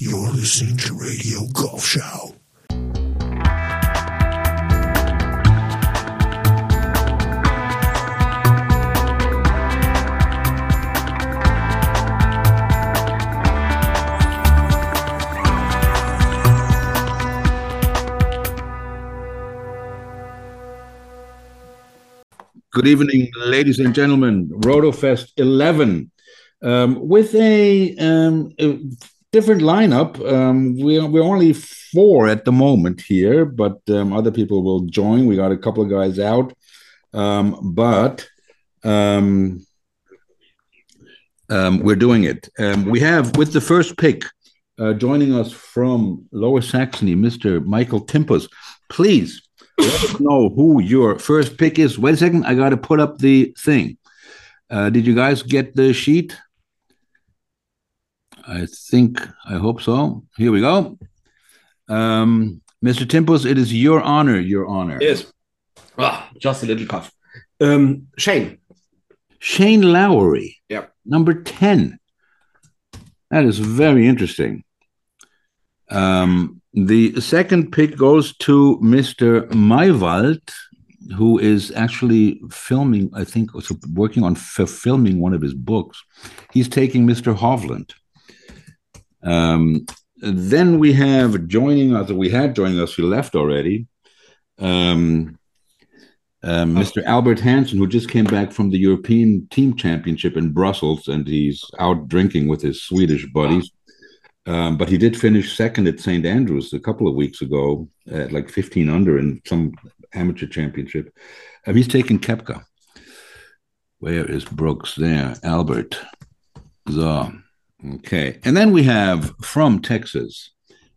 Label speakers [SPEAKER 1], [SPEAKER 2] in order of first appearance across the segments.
[SPEAKER 1] You're listening to Radio Golfschau.
[SPEAKER 2] Good evening, ladies and gentlemen. RotoFest 11 um, with a, um, a different lineup. Um, we are, we're only four at the moment here, but um, other people will join. We got a couple of guys out, um, but um, um, we're doing it. Um, we have with the first pick uh, joining us from Lower Saxony, Mr. Michael Timpus. Please let us know who your first pick is. Wait a second, I got to put up the thing. Uh, did you guys get the sheet? I think, I hope so. Here we go. Um, Mr. Timpus, it is your honor, your honor.
[SPEAKER 3] Yes. Ah, just a little cough. Um, Shane.
[SPEAKER 2] Shane Lowry,
[SPEAKER 3] Yeah.
[SPEAKER 2] number 10. That is very interesting. Um, the second pick goes to Mr. Maywald, who is actually filming, I think, working on filming one of his books. He's taking Mr. Hovland. Um, then we have joining us, we had joining us, he left already, um, um, Mr. Albert Hansen, who just came back from the European Team Championship in Brussels, and he's out drinking with his Swedish buddies. Um, but he did finish second at St. Andrews a couple of weeks ago, at like 15 under in some amateur championship. Um, he's taken Koepka. Where is Brooks? There, Albert. So, okay. And then we have from Texas,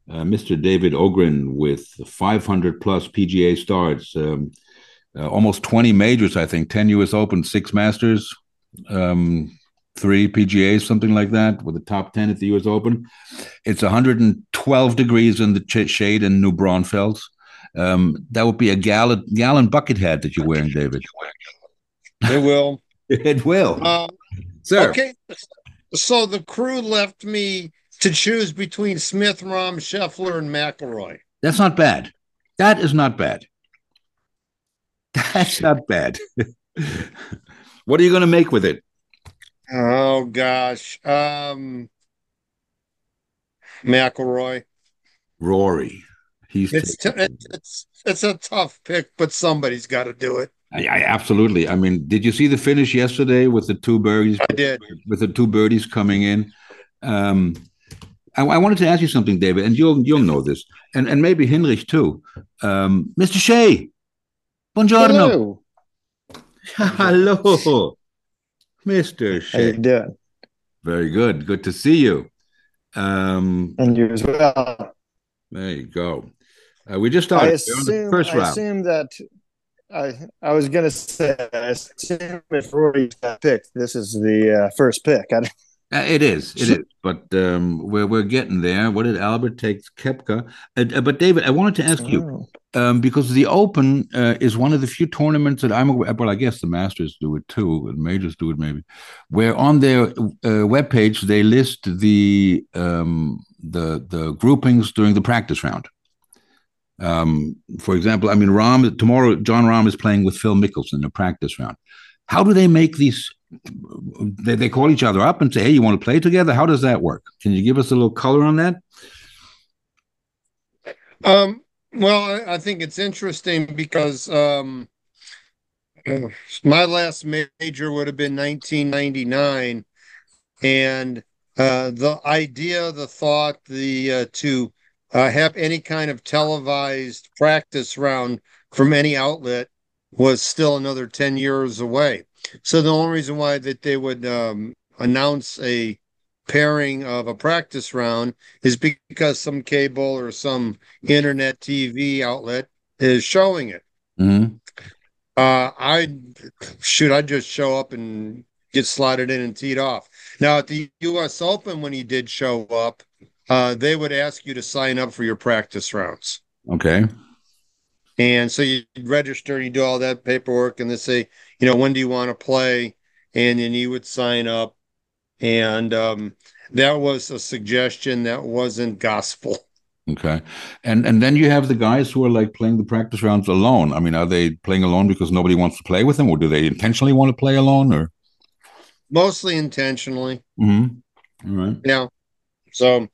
[SPEAKER 2] uh, Mr. David Ogrin with 500 plus PGA starts, um, uh, almost 20 majors, I think, 10 US Open, six Masters, um, three PGAs, something like that, with the top 10 at the US Open. It's 112 degrees in the ch- shade in New Braunfels. Um, that would be a gallon, gallon bucket hat that you're wearing, David.
[SPEAKER 4] It will.
[SPEAKER 2] It will.
[SPEAKER 4] Uh,
[SPEAKER 2] Sir.
[SPEAKER 4] okay. So the crew left me to choose between Smith, Rahm, Scheffler, and McIlroy.
[SPEAKER 2] That's not bad. That is not bad. That's not bad. what are you going to make with it?
[SPEAKER 4] Oh gosh. Um McIlroy.
[SPEAKER 2] Rory. He's
[SPEAKER 4] It's t- it's it's it's a tough pick, but somebody's got to do it.
[SPEAKER 2] I, I absolutely. I mean, did you see the finish yesterday with the two birdies?
[SPEAKER 4] I did.
[SPEAKER 2] With the two birdies coming in. Um, I, I wanted to ask you something, David, and you'll you'll know this, and and maybe Hinrich too. Um, Mr. Shea, buongiorno.
[SPEAKER 5] Hello.
[SPEAKER 2] Hello, Mr.
[SPEAKER 5] How you doing?
[SPEAKER 2] Very good. Good to see you. Um,
[SPEAKER 5] And you as well.
[SPEAKER 2] there you go. Uh, we just
[SPEAKER 5] I
[SPEAKER 2] started We're on the
[SPEAKER 5] assume,
[SPEAKER 2] first
[SPEAKER 5] I assume that I I was gonna say I assume if Rory got picked, this is the uh, first pick. I,
[SPEAKER 2] Uh, it is, it is, but um, we're we're getting there. What did Albert take? Koepka, uh, uh, but David, I wanted to ask you
[SPEAKER 5] Oh.
[SPEAKER 2] um, because the Open uh, is one of the few tournaments that I'm aware. Well, I guess the Masters do it too, and majors do it maybe. Where on their uh, webpage they list the um, the the groupings during the practice round. Um, for example, I mean, Rahm tomorrow. Jon Rahm is playing with Phil Mickelson in the practice round. How do they make these? They, they call each other up and say, "Hey, you want to play together?" How does that work? Can you give us a little color on that?
[SPEAKER 4] Um well, I, I think it's interesting because um my last major would have been 1999 and uh the idea, the thought, the uh, to uh, have any kind of televised practice round from any outlet was still another 10 years away. So the only reason why that they would um, announce a pairing of a practice round is because some cable or some internet TV outlet is showing it.
[SPEAKER 2] Mm-hmm.
[SPEAKER 4] Uh, I shoot, I just show up and get slotted in and teed off. Now at the U.S. Open, when he did show up, uh, they would ask you to sign up for your practice rounds.
[SPEAKER 2] Okay.
[SPEAKER 4] And so you register, you do all that paperwork, and they say, you know, when do you want to play? And then you would sign up. And um, that was a suggestion that wasn't gospel.
[SPEAKER 2] Okay, and and then you have the guys who are like playing the practice rounds alone. I mean, are they playing alone because nobody wants to play with them, or do they intentionally want to play alone? Or
[SPEAKER 4] Mostly intentionally.
[SPEAKER 2] mm-hmm. all right,
[SPEAKER 4] Yeah. So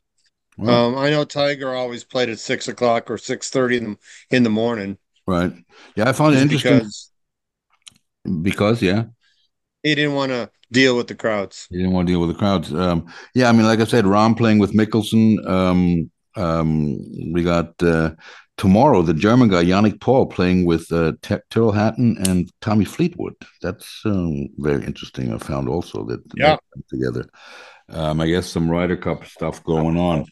[SPEAKER 4] Um, I know Tiger always played at six o'clock or six thirty in the in the morning.
[SPEAKER 2] right. Yeah, I found it interesting
[SPEAKER 4] because
[SPEAKER 2] because yeah,
[SPEAKER 4] he didn't want to deal with the crowds.
[SPEAKER 2] He didn't want to deal with the crowds. Um, yeah, I mean, like I said, Rahm playing with Mickelson. Um, um, we got uh, tomorrow the German guy Yannick Paul playing with uh, T- Tyrrell Hatton and Tommy Fleetwood. That's um, very interesting. I found also that
[SPEAKER 4] Yeah.
[SPEAKER 2] that together. Um, I guess some Ryder Cup stuff going on.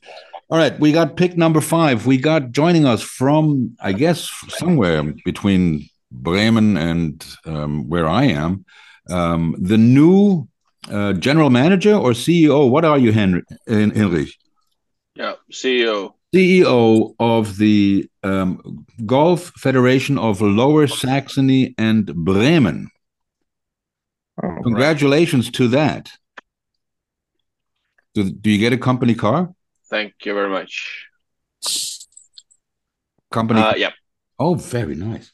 [SPEAKER 2] All right, we got pick number five. We got joining us from, I guess, somewhere between Bremen and um, where I am, um, the new uh, general manager or CEO? What are you, Henry? Hen- Henrich?
[SPEAKER 6] Yeah, CEO.
[SPEAKER 2] CEO of the um, Golf Federation of Lower Saxony and Bremen. Congratulations to that. Do, do you get a company car?
[SPEAKER 6] Thank you very much.
[SPEAKER 2] Company.
[SPEAKER 6] Uh, yeah,
[SPEAKER 2] oh, very nice.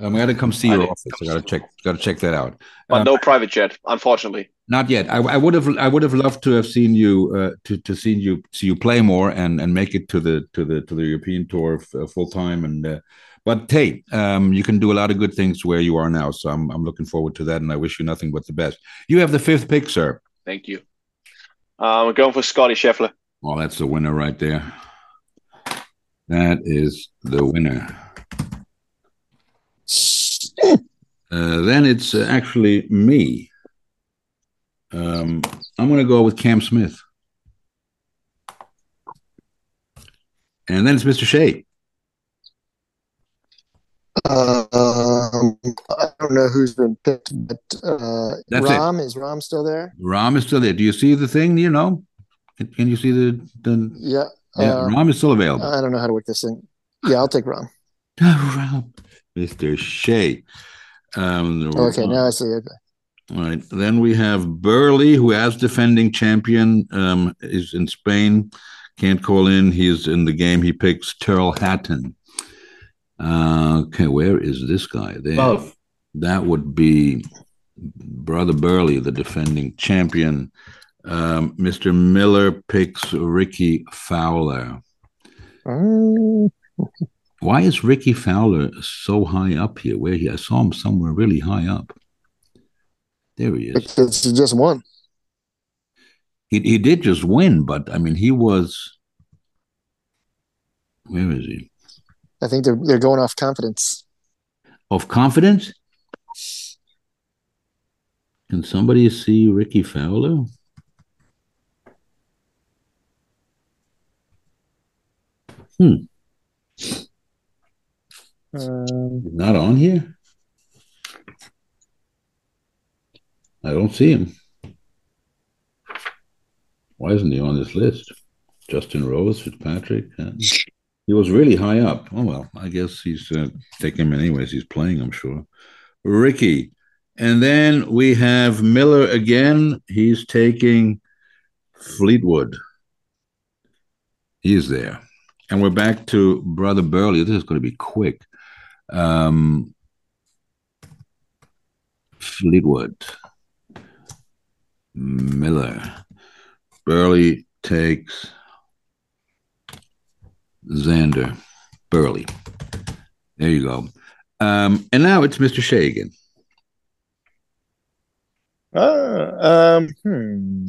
[SPEAKER 2] Um, I got to come see your
[SPEAKER 6] I-
[SPEAKER 2] office. I got to check. Got to check that out.
[SPEAKER 6] but
[SPEAKER 2] Um,
[SPEAKER 6] no private jet, unfortunately.
[SPEAKER 2] Not yet. I, I would have. I would have loved to have seen you uh, to to see you see you play more and and make it to the to the to the European tour uh, full time. And uh, but hey, um, you can do a lot of good things where you are now. So I'm I'm looking forward to that, and I wish you nothing but the best. You have the fifth pick, sir.
[SPEAKER 6] Thank you. Uh, we're going for Scotty Scheffler.
[SPEAKER 2] Well, that's the winner right there. That is the winner. Uh, then it's uh, actually me. Um, I'm going to go with Cam Smith. And then it's Mr. Shea.
[SPEAKER 5] Um, I don't know who's been picked, but uh,
[SPEAKER 2] That's it.
[SPEAKER 5] Rahm is Rahm still there?
[SPEAKER 2] Rahm is still there. Do you see the thing? You know? Can, can you see the. the
[SPEAKER 5] Yeah.
[SPEAKER 2] yeah,
[SPEAKER 5] uh,
[SPEAKER 2] Rahm is still available.
[SPEAKER 5] I don't know how to work this thing. Yeah, I'll take Rahm.
[SPEAKER 2] Rahm. Mr. Shea. Um,
[SPEAKER 5] Okay, now I see. Okay.
[SPEAKER 2] All right. Then we have Burley, who, as defending champion, um, is in Spain. Can't call in. He's in the game. He picks Tyrrell Hatton. Uh, okay, where is this guy? There. That would be Brother Burley, the defending champion. Um, Mr. Miller picks Rickie Fowler.
[SPEAKER 5] Um,
[SPEAKER 2] Why is Rickie Fowler so high up here? Where he? I saw him somewhere really high up. There he is.
[SPEAKER 5] because he just won.
[SPEAKER 2] He he did just win, but I mean he was. Where is he?
[SPEAKER 5] I think they're they're going off confidence.
[SPEAKER 2] Of confidence. Can somebody see Rickie Fowler?
[SPEAKER 5] Um,
[SPEAKER 2] not on here. I don't see him. Why isn't he on this list? Justin Rose, Fitzpatrick. he was really high up. Oh well, I guess he's uh, taking him anyways. He's playing, I'm sure. Rickie, and then we have Miller again. He's taking Fleetwood. He's there, and we're back to Brother Burley. This is going to be quick. Um, Fleetwood, Miller, Burley takes Xander, Burley. There you go. Um, and now it's Mr. Shea again.
[SPEAKER 5] uh, um, hmm.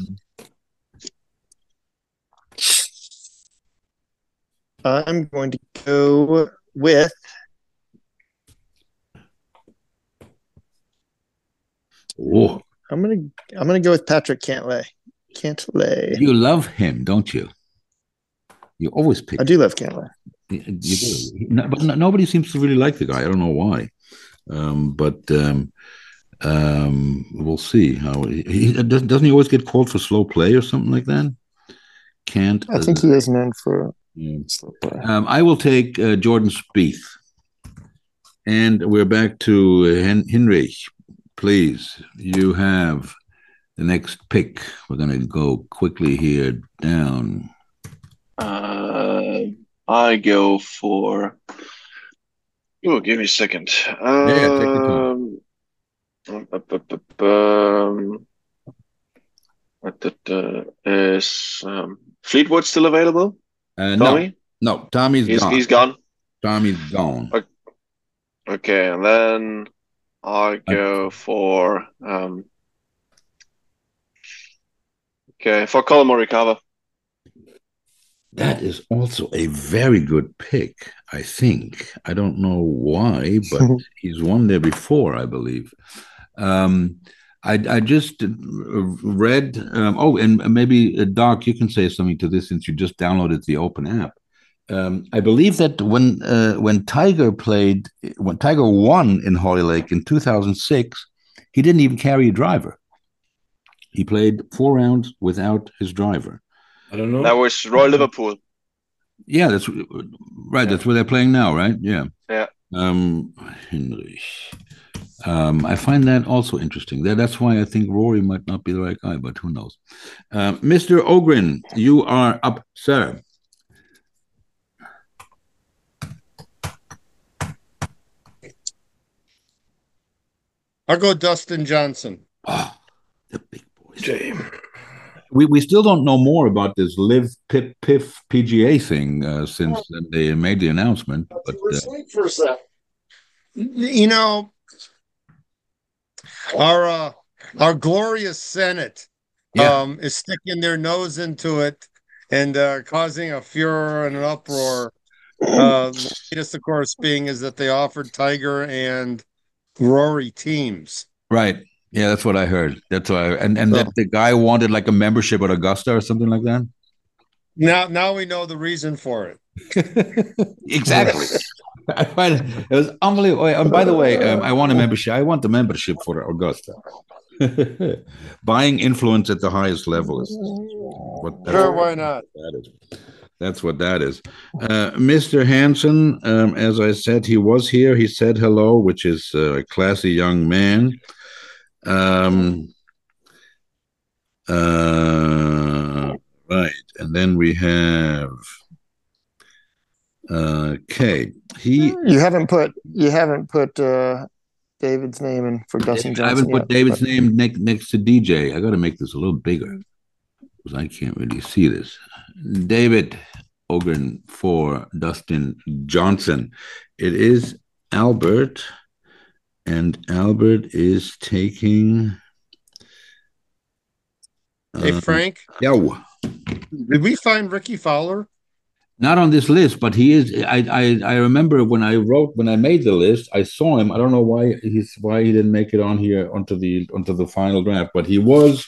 [SPEAKER 5] I'm going to go with
[SPEAKER 2] Oh,
[SPEAKER 5] I'm gonna I'm gonna go with Patrick Cantlay. Cantlay.
[SPEAKER 2] you love him, don't you? You always pick.
[SPEAKER 5] I do love Cantlay.
[SPEAKER 2] You do. No, but no, nobody seems to really like the guy. I don't know why. Um, but um, um, we'll see how he, he doesn't. Doesn't he always get called for slow play or something like that? Can't.
[SPEAKER 5] I think he is known for
[SPEAKER 2] Yeah.
[SPEAKER 5] slow play.
[SPEAKER 2] Um, I will take uh, Jordan Spieth. And we're back to uh, Hen- Henrich. Please, you have the next pick. We're going to go quickly here down.
[SPEAKER 6] Uh, I go for. Oh, give me a second. Um,
[SPEAKER 2] yeah, take
[SPEAKER 6] um, um, the- is um, Fleetwood still available?
[SPEAKER 2] Uh, no,
[SPEAKER 6] Tommy?
[SPEAKER 2] no, Tommy's
[SPEAKER 6] He's,
[SPEAKER 2] gone.
[SPEAKER 6] he's gone.
[SPEAKER 2] Tommy's gone.
[SPEAKER 6] Okay, and then I go for um okay for Collin Morikawa.
[SPEAKER 2] That is also a very good pick, I think. I don't know why, but he's won there before, I believe. Um, I, I just read. Um, oh, and maybe uh, Doc, you can say something to this since you just downloaded the Open app. Um, I believe that when uh, when Tiger played, when Tiger won in Hoylake in 2006, he didn't even carry a driver. He played four rounds without his driver.
[SPEAKER 3] I don't know.
[SPEAKER 6] That was Royal Liverpool.
[SPEAKER 2] Yeah, that's right. That's where they're playing now, right? Yeah.
[SPEAKER 6] Yeah.
[SPEAKER 2] Um, Hinrich. Um, I find that also interesting. That, that's why I think Rory might not be the right guy, but who knows? Uh, Mr. Ogrin, you are up, sir.
[SPEAKER 4] I'll go Dustin Johnson.
[SPEAKER 2] Oh, the big boys. We, we still don't know more about this LIV Pip Piff PGA thing uh, since they made the announcement. But uh,
[SPEAKER 4] You know, our uh, our glorious Senate
[SPEAKER 2] Yeah.
[SPEAKER 4] um, is sticking their nose into it and uh, causing a furor and an uproar. Uh, the latest, of course, being is that they offered Tiger and Rory teams.
[SPEAKER 2] right, yeah, that's what I heard. That's why, and and that the guy wanted like a membership at Augusta or something like that.
[SPEAKER 4] Now, now we know the reason for it.
[SPEAKER 2] Exactly. I find it, it was unbelievable. And by the way, um, I want a membership. I want the membership for Augusta. Buying influence at the highest level is what
[SPEAKER 4] Sure, why not?
[SPEAKER 2] that is. That's what that is. Uh, Mr. Hanson, um, as I said, he was here. He said hello, which is uh, a classy young man. Um, uh, right, and then we have uh. He
[SPEAKER 5] You haven't put you haven't put uh, David's name in for Dustin Johnson.
[SPEAKER 2] I haven't put
[SPEAKER 5] yet,
[SPEAKER 2] David's
[SPEAKER 5] but-
[SPEAKER 2] name next next to DJ. I got to make this a little bigger because I can't really see this. David Ogrin for Dustin Johnson. It is Albert, and Albert is taking.
[SPEAKER 4] Hey,
[SPEAKER 2] uh,
[SPEAKER 4] Frank,
[SPEAKER 2] yeah,
[SPEAKER 4] did we find Rickie Fowler?
[SPEAKER 2] not on this list, but he is. I, I I remember when I wrote when I made the list, I saw him. I don't know why he's why he didn't make it on here onto the onto the final draft, but he was.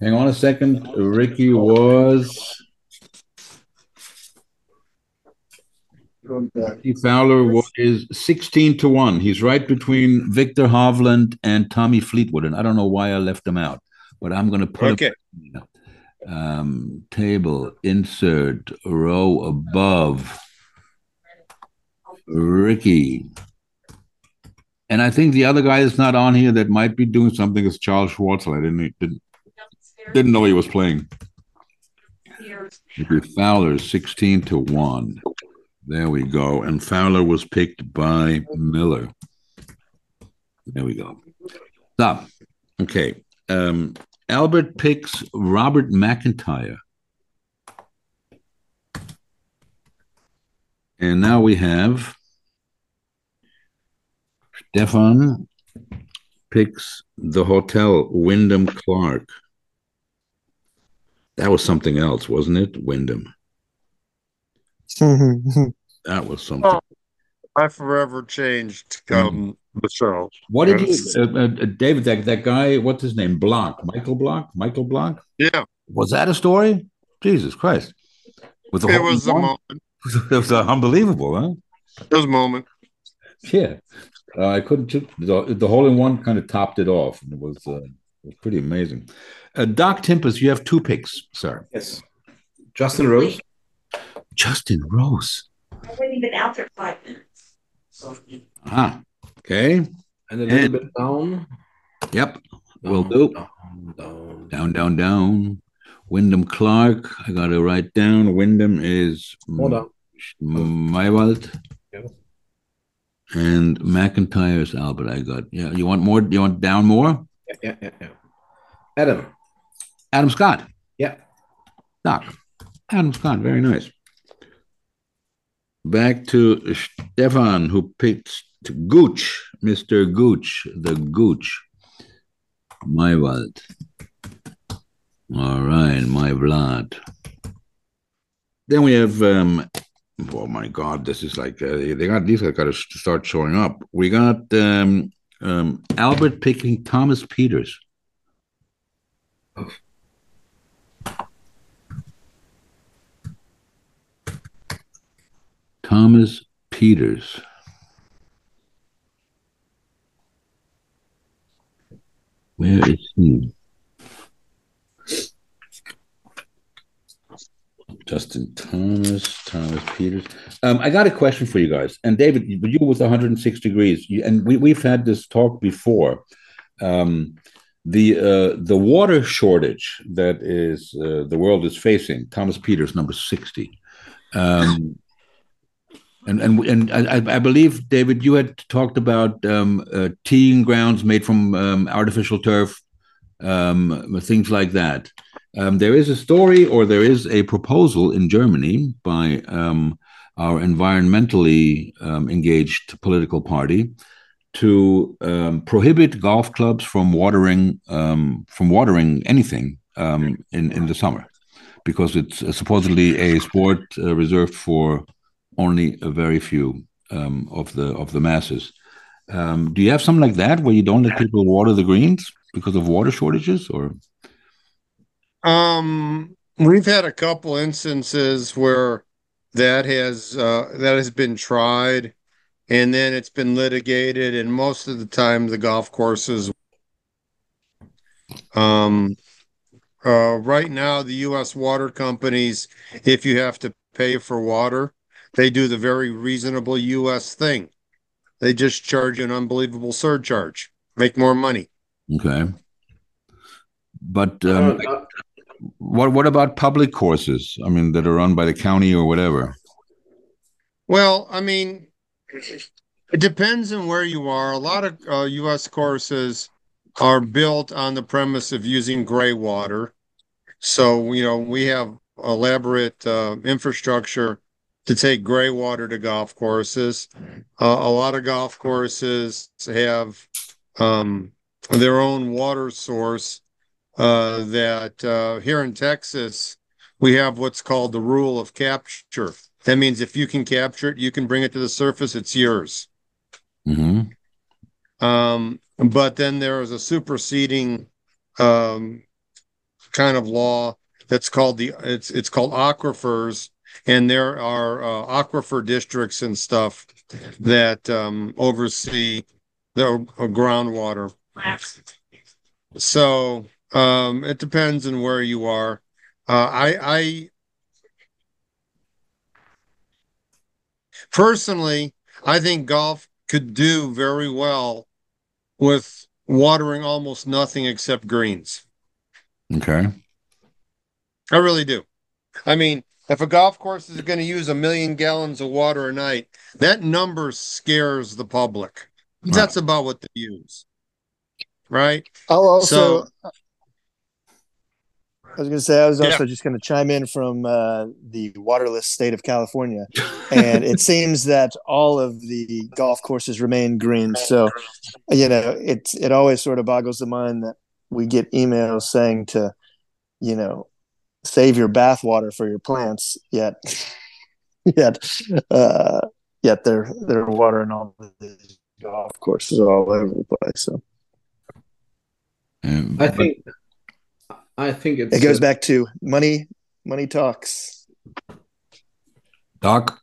[SPEAKER 2] Hang on a second. Rickie was. Rickie Fowler was, is sixteen to one. He's right between Viktor Hovland and Tommy Fleetwood, and I don't know why I left him out, but I'm going to put him
[SPEAKER 4] Okay.
[SPEAKER 2] um, table insert row above Rickie. And I think the other guy that's not on here that might be doing something is Charles Schwartzel. I didn't didn't, didn't know he was playing. Rickie Fowler, sixteen to one. There we go. And Fowler was picked by Miller. There we go. Stop. Okay. Um, Albert picks Robert McIntyre. And now we have Stefan picks the hotel Wyndham Clark. That was something else, wasn't it? Wyndham. That was something.
[SPEAKER 4] Oh. I forever changed um, the show.
[SPEAKER 2] What did you, uh, uh, David? That that guy, what's his name? Block, Michael Block, Michael Block.
[SPEAKER 4] Yeah,
[SPEAKER 2] Was that a story? Jesus Christ! With the
[SPEAKER 4] it was a moment.
[SPEAKER 2] it was uh, unbelievable, huh?
[SPEAKER 4] It was a moment.
[SPEAKER 2] Yeah, uh, I couldn't. ju- The, the hole in one kind of topped it off, and it was uh, it was pretty amazing. Uh, Doc Timpus, you have two picks, sir.
[SPEAKER 3] Yes. Justin Rose.
[SPEAKER 2] Justin Rose.
[SPEAKER 7] I wasn't even out there five minutes. So
[SPEAKER 2] Ah, okay.
[SPEAKER 3] And a little
[SPEAKER 2] And-
[SPEAKER 3] bit down.
[SPEAKER 2] Yep. Will do.
[SPEAKER 3] Down, down.
[SPEAKER 2] Down, down, down. Wyndham Clark. I got to write down. Wyndham is
[SPEAKER 3] Hold on.
[SPEAKER 2] Maywald.
[SPEAKER 3] Yeah.
[SPEAKER 2] And McIntyre is Albert. I got. Yeah. You want more? You want down more?
[SPEAKER 3] Yeah, yeah, yeah, yeah. Adam.
[SPEAKER 2] Adam Scott.
[SPEAKER 3] Yeah.
[SPEAKER 2] Doc. Adam Scott. Very nice. Back to Stefan, who picked Gooch, Mr. Gooch, the Gooch. my Maywald. All right, my blood. Then we have, um, oh my God, this is like, uh, they got, these guys got to start showing up. We got um, um, Albert picking Thomas Pieters. Thomas Pieters. Where is he? Justin Thomas, Thomas Pieters. Um, I got a question for you guys. And David, you with 106 degrees, you, and we, we've had this talk before. Um, the uh, the water shortage that is uh, the world is facing. Thomas Pieters, number 60. Um, and and and I, I believe David, you had talked about um, uh, teeing grounds made from um, artificial turf, um, things like that. Um, there is a story, or there is a proposal in Germany by um, our environmentally um, engaged political party to prohibit golf clubs from watering from watering anything in in the summer, because it's uh, supposedly a sport uh, reserved for only a very few um, of the of the masses. Um, do you have something like that where you don't let people water the greens because of water shortages, or
[SPEAKER 4] Um, we've had a couple instances where that has uh, that has been tried, and then it's been litigated, and most of the time the golf courses. Um, uh, right now, the U.S. water companies, if you have to pay for water, they do the very reasonable U.S. thing. They just charge you an unbelievable surcharge, make more money.
[SPEAKER 2] okay? But um,
[SPEAKER 3] Uh, uh,
[SPEAKER 2] what what about public courses? I mean, that are run by the county or whatever.
[SPEAKER 4] Well, I mean, it depends on where you are. A lot of uh, U.S. courses are built on the premise of using gray water. So, you know, we have elaborate uh, infrastructure to take gray water to golf courses. Uh, a lot of golf courses have um, their own water source uh, that uh, here in Texas, we have what's called the rule of capture. That means if you can capture it, you can bring it to the surface, it's yours.
[SPEAKER 2] hmm
[SPEAKER 4] Um, but then there is a superseding um, kind of law that's called the it's it's called aquifers, and there are uh, aquifer districts and stuff that um, oversee the uh, groundwater. So um, it depends on where you are. Uh, I I personally I think golf could do very well with watering almost nothing except greens.
[SPEAKER 2] Okay.
[SPEAKER 4] I really do. I mean, if a golf course is going to use a million gallons of water a night, that number scares the public. That's about what they use. Right?
[SPEAKER 5] I'll also.
[SPEAKER 4] So-
[SPEAKER 5] I was going to say I was
[SPEAKER 4] Yeah.
[SPEAKER 5] also just going to chime in from uh, the waterless state of California, and it seems that all of the golf courses remain green. So, you know, it it always sort of boggles the mind that we get emails saying to, you know, save your bathwater for your plants. Yet, yet, uh, yet they're they're watering all the golf courses all over the place. So
[SPEAKER 2] Um,
[SPEAKER 3] I think I think it's
[SPEAKER 5] it goes back to money. Money talks.
[SPEAKER 2] Doc.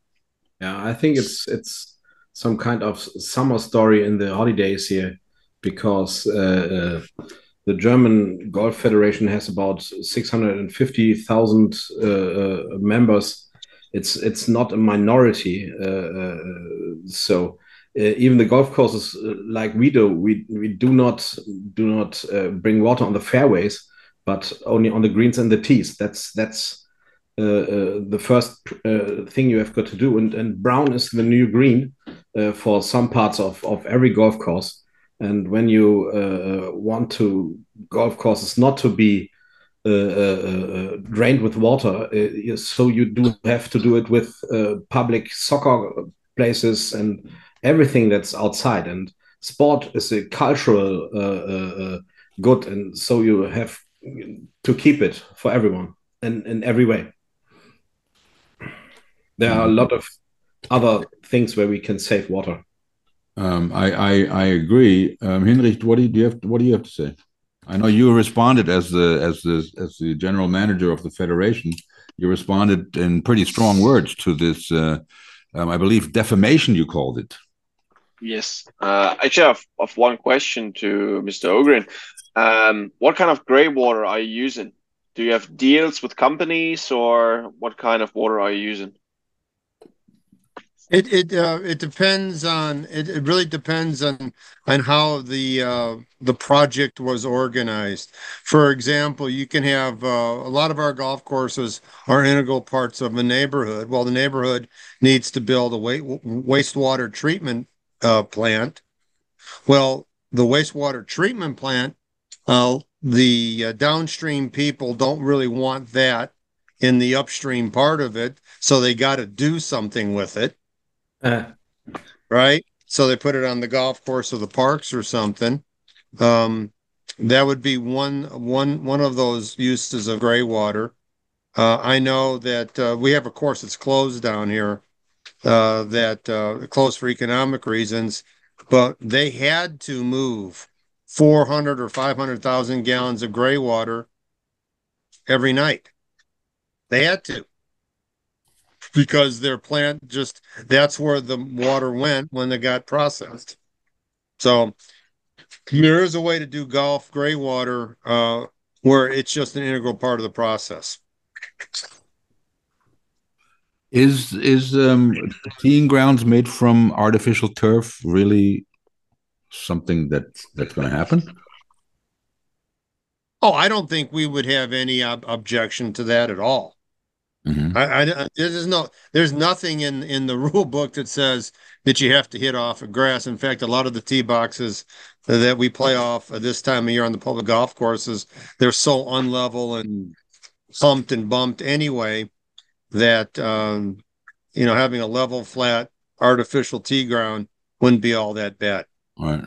[SPEAKER 3] Yeah, I think it's it's some kind of summer story in the holidays here because uh, uh, the German Golf Federation has about 650,000 uh, uh, members. It's it's not a minority, uh, uh, so uh, even the golf courses uh, like we do, we we do not do not bring water on the fairways, but only on the greens and the tees. That's that's the first thing you have got to do. And and brown is the new green for some parts of of every golf course. And when you uh, want to golf courses not to be uh, uh, uh, drained with water, uh, so you do have to do it with uh, public soccer places and everything that's outside. And sport is a cultural uh, uh, uh, good, and so you have to keep it for everyone and in every way. There are a lot of other things where we can save water.
[SPEAKER 2] Um, I, I I agree. Um, Hinrich, what do you, do you have? What do you have to say? I know you responded as the as the as the general manager of the federation. You responded in pretty strong words to this. Uh, um, I believe defamation. You called it.
[SPEAKER 6] Yes. Uh, actually, I have, have one question to Mr. Ogrin. Um, what kind of gray water are you using? Do you have deals with companies, or what kind of water are you using?
[SPEAKER 4] It it uh, it depends on it, it really depends on on how the uh, the project was organized. For example, you can have uh, a lot of our golf courses are integral parts of a neighborhood. Well, the neighborhood needs to build a wa- wastewater treatment uh, plant. Well, the wastewater treatment plant, uh, the uh, downstream people don't really want that in the upstream part of it, so they got to do something with it
[SPEAKER 3] Uh,
[SPEAKER 4] right? So they put it on the golf course or the parks or something. Um, that would be one one one of those uses of gray water. Uh, I know that uh, we have a course that's closed down here, uh, that uh, closed for economic reasons, but they had to move 400 or 500,000 gallons of gray water every night. They had to because their plant just that's where the water went when they got processed. So there is a way to do golf gray water uh, where it's just an integral part of the process.
[SPEAKER 2] Is is um, teeing grounds made from artificial turf really something that that's going to happen?
[SPEAKER 4] Oh, I don't think we would have any ob- objection to that at all.
[SPEAKER 2] Mhm.
[SPEAKER 4] I, I, there's no, there's nothing in in the rule book that says that you have to hit off of grass. In fact, a lot of the tee boxes that we play off at this time of year on the public golf courses, they're so unlevel and humped and bumped anyway that um, you know having a level, flat, artificial tee ground wouldn't be all that bad.
[SPEAKER 2] All right.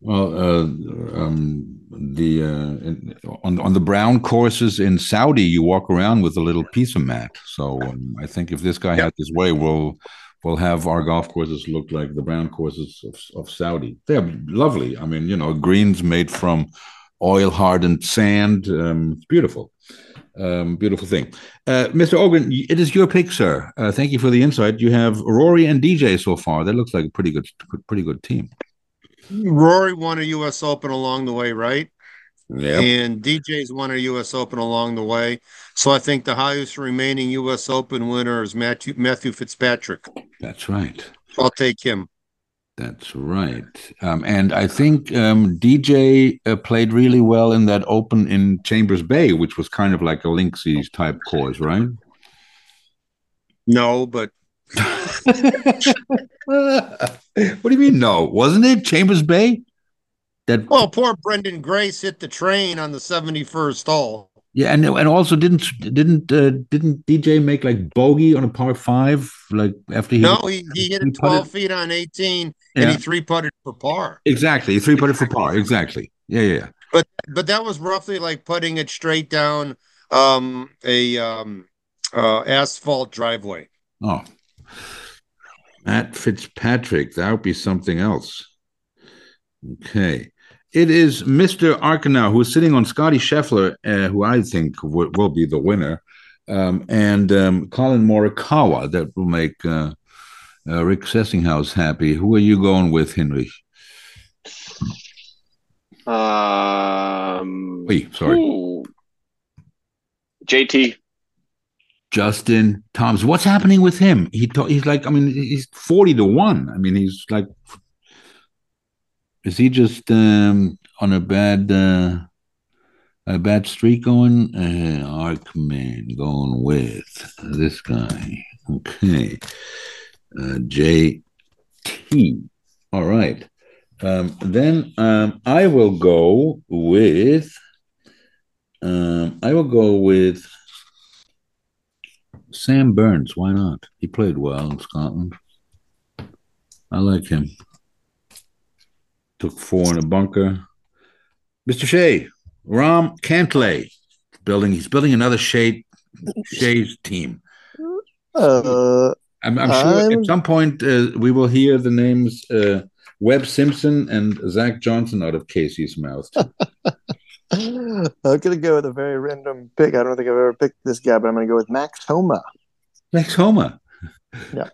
[SPEAKER 2] Well, uh, um, the uh, on on the brown courses in Saudi, you walk around with a little piece of mat. So um, I think if this guy
[SPEAKER 4] Yep.
[SPEAKER 2] had his way, we'll we'll have our golf courses look like the brown courses of, of Saudi. They're lovely. I mean, you know, greens made from oil hardened sand. Um, it's beautiful. Um, beautiful thing. Uh, Mr. Ogrin, it is your pick, sir. Uh, thank you for the insight. You have Rory and DJ so far. That looks like a pretty good, pretty good team.
[SPEAKER 4] Rory won a U.S. Open along the way, right?
[SPEAKER 2] Yeah.
[SPEAKER 4] And DJ's won a U.S. Open along the way. So I think the highest remaining U.S. Open winner is Matthew Matthew Fitzpatrick.
[SPEAKER 2] That's right.
[SPEAKER 4] I'll take him.
[SPEAKER 2] That's right. Um, and I think um, DJ uh, played really well in that open in Chambers Bay, which was kind of like a Linksy type course, right?
[SPEAKER 4] No, but
[SPEAKER 2] what do you mean? No, wasn't it Chambers Bay? That
[SPEAKER 4] oh, poor Branden Grace hit the train on the seventy-first hole.
[SPEAKER 2] yeah, and and also didn't didn't uh, didn't DJ make like bogey on a par five like after he
[SPEAKER 4] No, he, he hit it twelve feet on eighteen, and he three putted for par.
[SPEAKER 2] exactly three putted for par exactly yeah yeah yeah
[SPEAKER 4] But but that was roughly like putting it straight down um, a um, uh, asphalt driveway.
[SPEAKER 2] Oh, Matt Fitzpatrick. That would be something else. Okay. It is Mr. Arkenau who is sitting on Scotty Scheffler, uh, who I think w- will be the winner, um, and um, Collin Morikawa. That will make uh, uh, Rick Sessinghaus happy. Who are you going with, Henry?
[SPEAKER 6] Um,
[SPEAKER 2] Wait, sorry.
[SPEAKER 6] ooh. JT.
[SPEAKER 2] Justin Thomas. What's happening with him? He he's like, I mean, he's forty to one. I mean, he's like, is he just um, on a bad uh, a bad streak going? Uh, Arkman going with this guy. Okay, uh, JT. All right. Um, then um, I will go with. Um, I will go with Sam Burns. Why not? He played well in Scotland. I like him. Took four in a bunker. Mr. Shea, Rahm Cantlay, building. He's building another Shea Shea's team.
[SPEAKER 5] Uh,
[SPEAKER 2] I'm, I'm sure
[SPEAKER 5] I'm-
[SPEAKER 2] at some point uh, we will hear the names uh, Webb Simpson and Zach Johnson out of Casey's mouth.
[SPEAKER 5] I'm gonna go with a very random pick. I don't think I've ever picked this guy, but I'm gonna go with Max Homa.
[SPEAKER 2] Max Homa.
[SPEAKER 5] Yeah.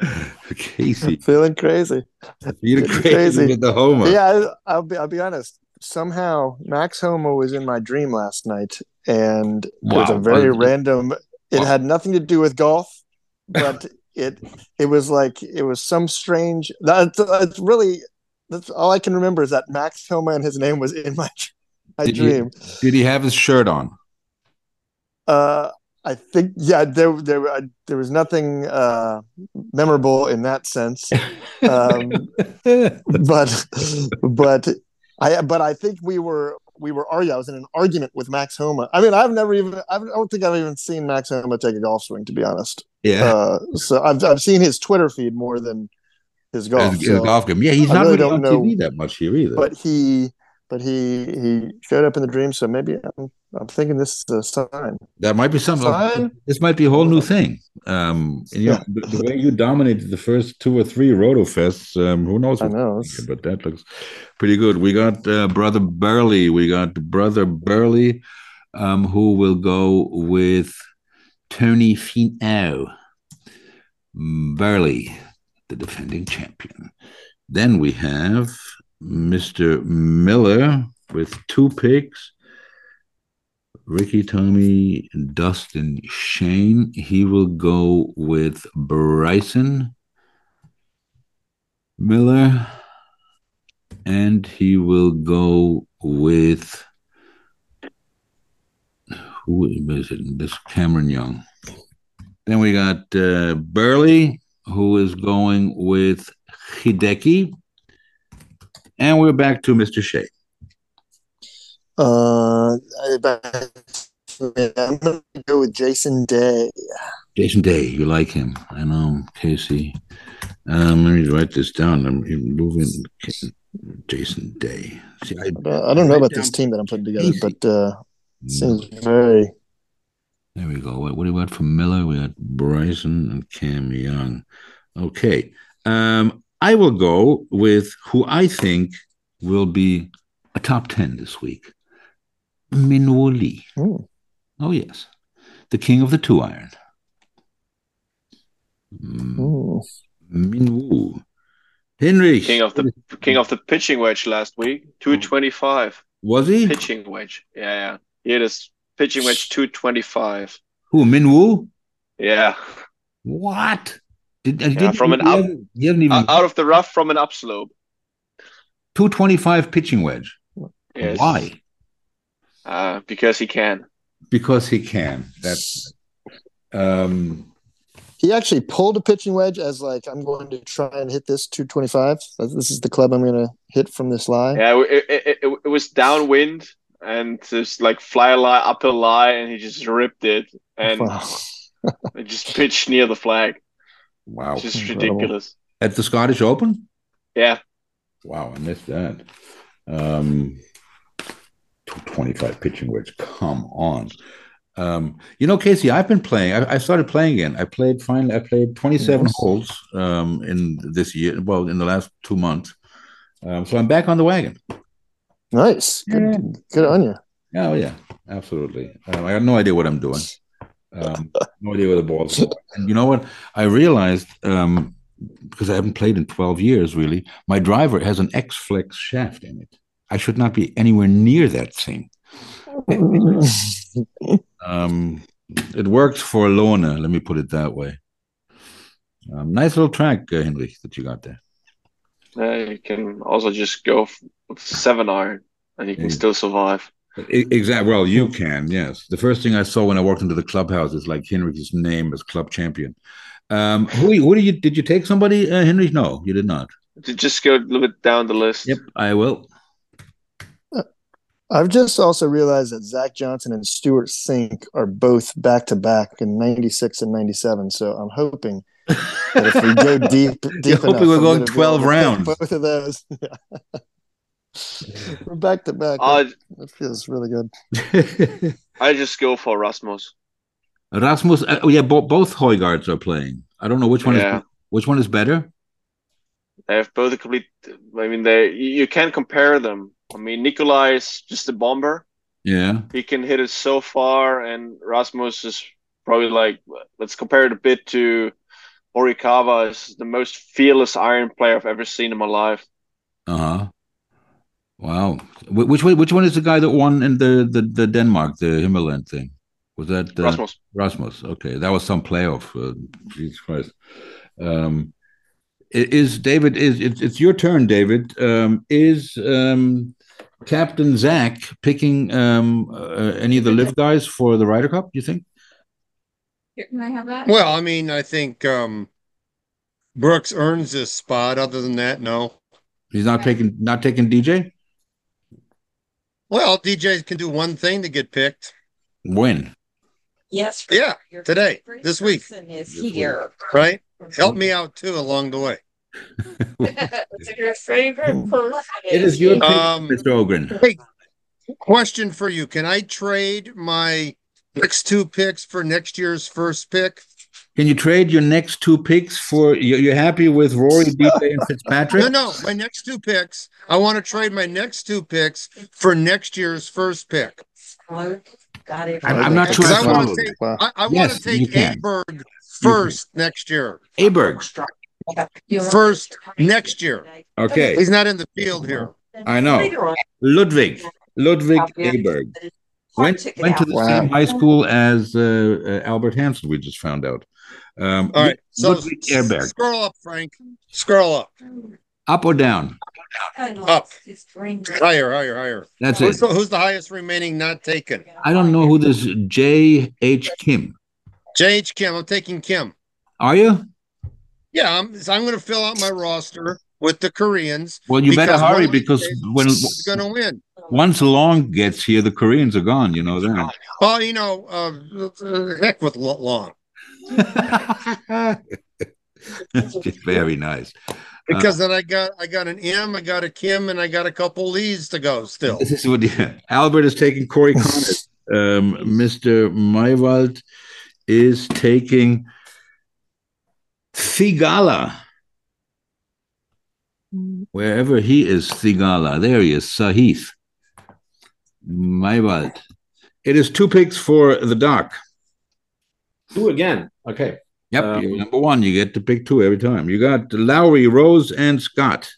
[SPEAKER 2] Casey,
[SPEAKER 5] Feeling crazy.
[SPEAKER 2] you're
[SPEAKER 5] Getting
[SPEAKER 2] crazy
[SPEAKER 5] crazy.
[SPEAKER 2] with the Homa.
[SPEAKER 5] Yeah, I- I'll be. I'll be honest. Somehow, Max Homa was in my dream last night, and it was a very
[SPEAKER 2] Wow.
[SPEAKER 5] random. It
[SPEAKER 2] Wow.
[SPEAKER 5] had nothing to do with golf, but it it was like it was some strange. That's it's really. That's all I can remember is that Max Homa and his name was in my my
[SPEAKER 2] Did he-
[SPEAKER 5] dream.
[SPEAKER 2] Did he have his shirt on?
[SPEAKER 5] Uh, I think yeah, there there uh, there was nothing uh, memorable in that sense, um, but but I but I think we were we were arguing. I was in an argument with Max Homa. I mean, I've never even I don't think I've even seen Max Homa take a golf swing, to be honest.
[SPEAKER 2] yeah.
[SPEAKER 5] Uh, so I've I've seen his Twitter feed more than his golf.
[SPEAKER 2] His- his golf game. Yeah, he's
[SPEAKER 5] I
[SPEAKER 2] not
[SPEAKER 5] really
[SPEAKER 2] really on
[SPEAKER 5] know.
[SPEAKER 2] TV that much here either.
[SPEAKER 5] but he but he he showed up in the dream. So maybe I'm I'm thinking this is a sign.
[SPEAKER 2] that might be something.
[SPEAKER 5] Fine.
[SPEAKER 2] This might be a whole new thing. Um, and, you know, the, the way you dominated the first two or three Roto Fests, um, who knows?
[SPEAKER 5] I know.
[SPEAKER 2] Yeah, but that looks pretty good. We got uh, brother Burley. We got brother Burley, um, who will go with Tony Finau. Mm, Burley, the defending champion. Then we have Mr. Miller with two picks. Rickie, Tommy, Dustin, Shane. He will go with Bryson Miller, and he will go with who is it? This Cameron Young. Then we got uh, Burley, who is going with Hideki, and we're back to Mr. Shea.
[SPEAKER 5] Uh, I'm gonna go with Jason Day.
[SPEAKER 2] Jason Day, you like him? I know, Casey. Um, let me write this down. I'm moving. Jason Day. See, I,
[SPEAKER 5] Uh, I don't know about this team that I'm putting together,
[SPEAKER 2] Easy.
[SPEAKER 5] but uh, it seems very.
[SPEAKER 2] There we go. What, what do we got from Miller? We got Bryson and Cam Young. Okay. Um, I will go with who I think will be a top 10 this week Minwoo Lee.
[SPEAKER 5] Hmm.
[SPEAKER 2] Oh, yes. The king of the two iron. Mm,
[SPEAKER 5] hmm.
[SPEAKER 2] Minwoo. Henry.
[SPEAKER 6] King of the king of the pitching wedge last week, two twenty five.
[SPEAKER 2] Was he?
[SPEAKER 6] Pitching wedge. Yeah, yeah. He had his pitching wedge two twenty five.
[SPEAKER 2] Who? Minwoo?
[SPEAKER 6] Yeah.
[SPEAKER 2] What? Did, uh,
[SPEAKER 6] Yeah,
[SPEAKER 2] didn't-
[SPEAKER 6] from an
[SPEAKER 2] he
[SPEAKER 6] up-
[SPEAKER 2] hasn't- He hasn't even
[SPEAKER 6] O- Out of the rough from an upslope.
[SPEAKER 2] 225 pitching wedge.
[SPEAKER 6] Yes.
[SPEAKER 2] Why?
[SPEAKER 6] Uh, because he can.
[SPEAKER 2] Because he can. That's um
[SPEAKER 5] He actually pulled a pitching wedge as like I'm going to try and hit this 225. This is the club I'm going to hit from this lie.
[SPEAKER 6] Yeah, it, it, it, it was downwind and just like fly a lie, upper lie, and he just ripped it and
[SPEAKER 5] Wow.
[SPEAKER 6] it just pitched near the flag.
[SPEAKER 2] Wow.
[SPEAKER 6] It's just
[SPEAKER 5] Incredible.
[SPEAKER 6] ridiculous.
[SPEAKER 2] At the Scottish Open?
[SPEAKER 6] Yeah.
[SPEAKER 2] Wow, I missed that. Um 225 pitching words. Come on. Um, you know, Casey, I've been playing. I, I started playing again. I played finally. I played 27
[SPEAKER 5] Nice.
[SPEAKER 2] holes um, in this year. Well, in the last two months. Um, so I'm back on the wagon.
[SPEAKER 5] Nice. Good, good on you.
[SPEAKER 2] Oh yeah, absolutely. Um, I have no idea what I'm doing. Um, no idea where the ball's going. And you know what? I realized um, because I haven't played in 12 years, really. My driver has an X-Flex shaft in it. I should not be anywhere near that thing. Um, It works for Lorna. Let me put it that way. Um, nice little track, uh, Henrik, that you got there.
[SPEAKER 6] Uh, you can also just go seven iron, and you can
[SPEAKER 2] Yeah.
[SPEAKER 6] still survive.
[SPEAKER 2] Exactly. Well, you can. Yes. The first thing I saw when I walked into the clubhouse is like Henrik's name as club champion. Um, who who did you did you take somebody, uh, Henrik? No, you did not.
[SPEAKER 6] Just go a little bit down the list.
[SPEAKER 2] Yep, I will.
[SPEAKER 5] I've just also realized that Zach Johnson and Stewart Cink are both back to back in '96 and '97. So I'm hoping that if we go deep, deep
[SPEAKER 2] You're hoping
[SPEAKER 5] enough,
[SPEAKER 2] we're going
[SPEAKER 5] gonna be
[SPEAKER 2] 12 rounds.
[SPEAKER 5] Both of those. we're back to back.
[SPEAKER 6] I
[SPEAKER 5] That feels really good.
[SPEAKER 6] I just go for Rasmus.
[SPEAKER 2] Rasmus. Uh, oh yeah, bo- both Højgaards are playing. I don't know which one
[SPEAKER 6] Yeah.
[SPEAKER 2] is which one is better.
[SPEAKER 6] They have both a complete. I mean, they you you can't compare them. I mean, Nikolai is just a bomber.
[SPEAKER 2] Yeah.
[SPEAKER 6] He can hit it so far, and Rasmus is probably like let's compare it a bit to Morikawa is the most fearless iron player I've ever seen in my life.
[SPEAKER 2] Uh huh. Wow. Which one? Which one is the guy that won in the the, the Denmark the Himmerland thing? Was that uh,
[SPEAKER 6] Rasmus.
[SPEAKER 2] Rasmus. Okay, that was some playoff. Uh, Jesus Christ. Um, is David? Is it's, it's your turn, David? Um, is um, Captain Zach picking um, uh, any of the LIV guys for the Ryder Cup? You think?
[SPEAKER 7] Here, Can I have that?
[SPEAKER 4] Well, I mean, I think um, Brooks earns this spot. Other than that, no.
[SPEAKER 2] He's not taking not taking DJ.
[SPEAKER 4] Well, DJ can do one thing to get picked.
[SPEAKER 2] When?
[SPEAKER 7] Yes.
[SPEAKER 4] Yeah, today, this week.
[SPEAKER 7] Is
[SPEAKER 2] This week.
[SPEAKER 7] here.
[SPEAKER 4] Right? Help me out too along the way.
[SPEAKER 7] Your favorite person.
[SPEAKER 2] It is your pick,
[SPEAKER 4] Um,
[SPEAKER 2] Mr. Ogrin.
[SPEAKER 4] Hey, question for you: Can I trade my next two picks for next year's first pick?
[SPEAKER 2] Can you trade your next two picks for? you- You're happy with Rory, DJ, and Fitzpatrick?
[SPEAKER 4] No, no, my next two picks. I want to trade my next two picks for next year's first pick.
[SPEAKER 7] Got it.
[SPEAKER 2] I'm- I'm not sure
[SPEAKER 4] I
[SPEAKER 2] I
[SPEAKER 4] want to take,
[SPEAKER 5] Wow.
[SPEAKER 4] I, I
[SPEAKER 2] Yes,
[SPEAKER 4] want to take
[SPEAKER 2] can.
[SPEAKER 4] Aberg first next year.
[SPEAKER 2] Aberg.
[SPEAKER 4] First next year.
[SPEAKER 2] Okay,
[SPEAKER 4] He's not in the field here.
[SPEAKER 2] I know. Ludwig. Ludwig Aberg. Went, went to the
[SPEAKER 5] Wow.
[SPEAKER 2] same high school as uh, uh, Albert Hansen, we just found out. Um,
[SPEAKER 4] All right. So
[SPEAKER 2] Ludwig Aberg.
[SPEAKER 4] scroll up, Frank. Scroll up.
[SPEAKER 2] Up or down?
[SPEAKER 4] Up. Higher, higher, higher.
[SPEAKER 2] That's
[SPEAKER 4] Who's
[SPEAKER 2] it.
[SPEAKER 4] the, who's the highest remaining not taken?
[SPEAKER 2] I don't know who this J.H. Kim.
[SPEAKER 4] J.H. Kim. I'm taking Kim.
[SPEAKER 2] Are you?
[SPEAKER 4] Yeah, I'm, so I'm going to fill out my roster with the Koreans.
[SPEAKER 2] Well, you better hurry
[SPEAKER 4] one of these
[SPEAKER 2] because when
[SPEAKER 4] going to win.
[SPEAKER 2] once Long gets here, the Koreans are gone. You know that.
[SPEAKER 4] Well, you know, uh, heck with Lo- Long
[SPEAKER 2] Just very nice.
[SPEAKER 4] because then I got I got an Im, I got a Kim, and I got a couple Lees to go still.
[SPEAKER 2] This is what yeah. Albert is taking Corey Conners. um, Mr. Maywald is taking Theegala. Wherever he is, Theegala. There he is, Sahith. Maywald. It is two picks for the doc.
[SPEAKER 3] Two again. Okay.
[SPEAKER 2] Yep,
[SPEAKER 3] Um,
[SPEAKER 2] number one. You get to pick two every time. You got Lowry, Rose, and Scott.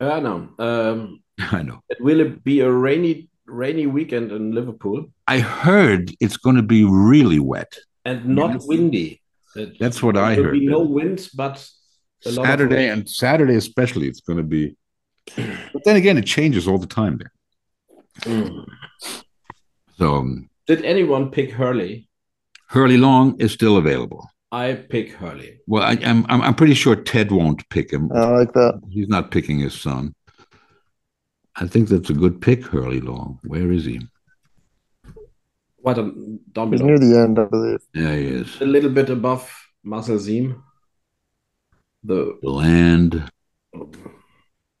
[SPEAKER 3] Uh, know. Um,
[SPEAKER 2] I know.
[SPEAKER 3] will it be a rainy rainy weekend in Liverpool
[SPEAKER 2] I heard it's going to be really wet.
[SPEAKER 3] and not
[SPEAKER 2] Yes.
[SPEAKER 3] windy? It-
[SPEAKER 2] That's what I heard.
[SPEAKER 3] be no winds, but a lot of
[SPEAKER 2] Saturday and Saturday especially, it's going to be. But then again, it changes all the time there.
[SPEAKER 3] Mm.
[SPEAKER 2] So um,
[SPEAKER 3] Did anyone pick Hurly?
[SPEAKER 2] Hurly Long is still available.
[SPEAKER 3] I pick Hurly.
[SPEAKER 2] Well, I, I'm I'm I'm pretty sure Ted won't pick him.
[SPEAKER 5] I like that.
[SPEAKER 2] He's not picking his son. I think that's a good pick, Hurly Long. Where is he?
[SPEAKER 3] What a down
[SPEAKER 5] He's
[SPEAKER 3] below?
[SPEAKER 5] near the end, I believe.
[SPEAKER 2] Yeah, he is.
[SPEAKER 3] a little bit above Marcel Siem. The
[SPEAKER 2] The land,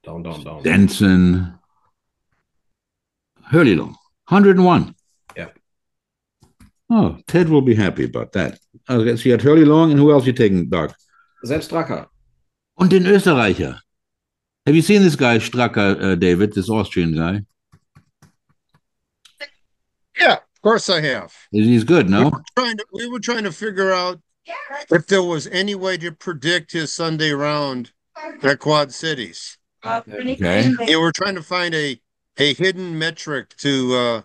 [SPEAKER 3] down, down, down.
[SPEAKER 2] Denson, Hurly Long, 101.
[SPEAKER 3] Yeah.
[SPEAKER 2] Oh, Ted will be happy about that. Okay, so you got Hurly Long, and who else you taking, Doc?
[SPEAKER 3] Sepp Straka.
[SPEAKER 2] Und den Österreicher. Have you seen this guy, Stracker, uh, David, this Austrian guy?
[SPEAKER 4] Yeah, of course I have.
[SPEAKER 2] He's good, no?
[SPEAKER 4] Trying to, we were trying to figure out if there was any way to predict his Sunday round at Quad Cities.
[SPEAKER 2] Okay.
[SPEAKER 4] Yeah, we're trying to find a a hidden metric to uh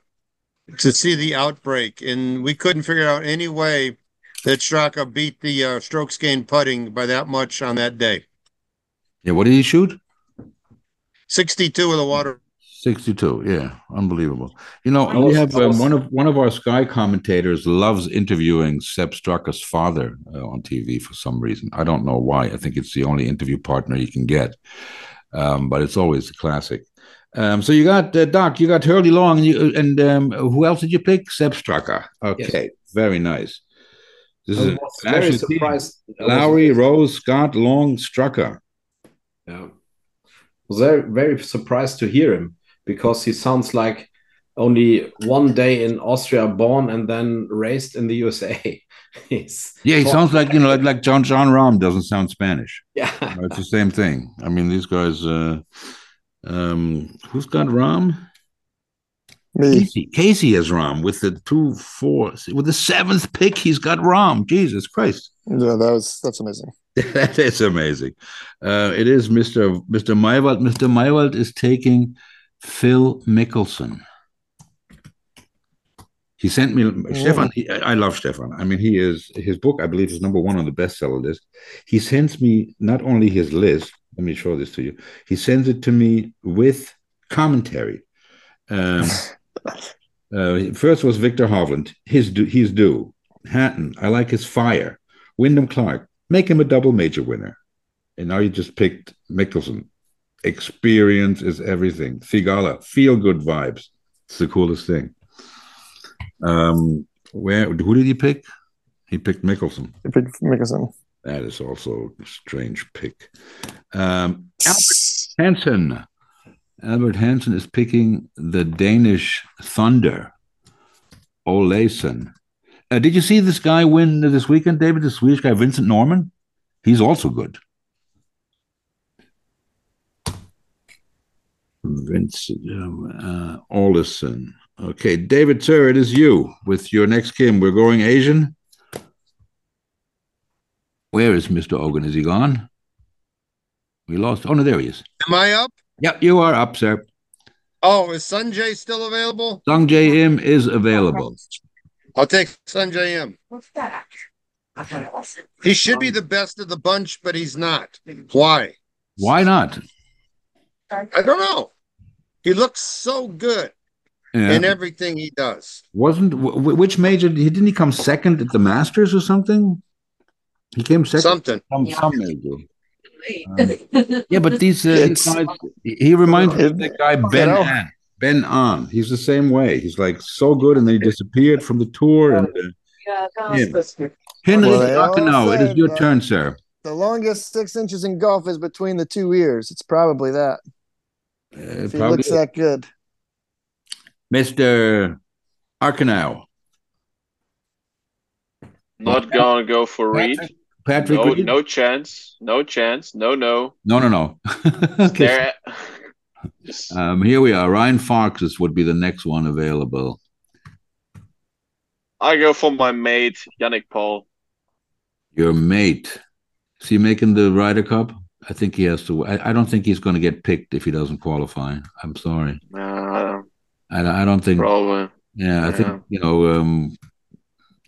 [SPEAKER 4] to see the outbreak, and we couldn't figure out any way that Straka beat the uh, strokes gained putting by that much on that day.
[SPEAKER 2] Yeah, what did he shoot?
[SPEAKER 4] 62 with the water.
[SPEAKER 2] 62. Yeah, unbelievable. You know, we have um, one of one of our Sky commentators loves interviewing Sepp Straka's father uh, on TV for some reason. I don't know why. I think it's the only interview partner you can get, um, but it's always a classic. Um, so you got uh, Doc, you got Hurly Long, and, you, and um, who else did you pick? Sepp Straka. Okay, very nice. This
[SPEAKER 3] I
[SPEAKER 2] is
[SPEAKER 3] very surprised.
[SPEAKER 2] Lowry, Rose, Scott, Long, Straka.
[SPEAKER 3] Yeah. Was very, very surprised to hear him because he sounds like only one day in Austria born and then raised in the USA. He's
[SPEAKER 2] Yeah, he sounds like you know, like like Jon Jon Rahm doesn't sound Spanish.
[SPEAKER 3] yeah.
[SPEAKER 2] It's the same thing. I mean, these guys. Uh, um, who's got Rahm?
[SPEAKER 5] Me.
[SPEAKER 2] Casey. Casey has Rahm with the two four with the seventh pick. He's got Rahm. Jesus Christ,
[SPEAKER 5] Yeah, that was that's amazing.
[SPEAKER 2] that is amazing. Uh, it is Mister Mister Maywald. Mister Maywald is taking Phil Mickelson. He sent me Stefan. he- I I love Stefan. I mean, he is his book. I believe is number one on the bestseller list. He sends me not only his list. Let me show this to you. He sends it to me with commentary. Um, uh, first was Viktor Hovland. His due, he's due. Hatton. I like his fire. Wyndham Clark. Make him a double major winner. And now you just picked Mickelson. Experience is everything. Theegala. Feel good vibes. It's the coolest thing. Um, where who did he pick? He picked Mickelson.
[SPEAKER 5] Big Mickelson.
[SPEAKER 2] That is also a strange pick. Um, Albert Hansen. Albert Hansen is picking the Danish Thunder. Olesen. Uh, did you see this guy win this weekend, David? The Swedish guy, Vincent Norrman? He's also good. Vincent uh, Olason. Okay, David, sir, it is you with your next game. We're going Asian. Where is Mr. Ogrin? Is he gone? We lost. Oh, no, there he is.
[SPEAKER 4] Am I up?
[SPEAKER 2] Yep, you are up, sir.
[SPEAKER 4] Oh, is Sungjae still available?
[SPEAKER 2] Sung M is available.
[SPEAKER 4] I'll take Sungjae Im.
[SPEAKER 7] What's that? I thought it was.
[SPEAKER 4] He should be the best of the bunch, but he's not. Why?
[SPEAKER 2] Why not?
[SPEAKER 4] I don't know. He looks so good
[SPEAKER 2] Yeah.
[SPEAKER 4] in everything he does.
[SPEAKER 2] Wasn't wh- wh- which major? He didn't he come second at the Masters or something? He came second.
[SPEAKER 4] Something.
[SPEAKER 2] Some,
[SPEAKER 7] Yeah.
[SPEAKER 2] some major. Yeah, but these uh,
[SPEAKER 5] it's,
[SPEAKER 2] guys, he reminds me of
[SPEAKER 5] It-
[SPEAKER 2] that guy Ben
[SPEAKER 5] know.
[SPEAKER 2] An. Ben An. He's the same way. He's like so good, and then he disappeared from the tour. And uh,
[SPEAKER 7] Yeah, that
[SPEAKER 2] Yeah.
[SPEAKER 7] was supposed to be.
[SPEAKER 2] Henrik
[SPEAKER 5] Well, they
[SPEAKER 2] it is your
[SPEAKER 5] that-
[SPEAKER 2] turn, sir.
[SPEAKER 5] The longest six inches in golf is between the two ears. It's probably that.
[SPEAKER 2] Uh,
[SPEAKER 5] If he
[SPEAKER 2] probably
[SPEAKER 5] looks that good.
[SPEAKER 2] Mr. Arkenau.
[SPEAKER 6] Not gonna go for Reed.
[SPEAKER 2] Patrick-
[SPEAKER 6] No, no chance. No chance. No, no.
[SPEAKER 2] no, no, no.
[SPEAKER 6] There. Just,
[SPEAKER 2] Um, here we are. Ryan Foxes would be the next one available.
[SPEAKER 6] I go for my mate Yannick Paul.
[SPEAKER 2] Your mate. Is he making the Ryder Cup? I think he has to. I, I don't think he's going to get picked if he doesn't qualify. I'm sorry.
[SPEAKER 6] Uh,
[SPEAKER 2] I, I don't think.
[SPEAKER 6] probably.
[SPEAKER 2] Yeah, I
[SPEAKER 6] Yeah.
[SPEAKER 2] think you know. Um,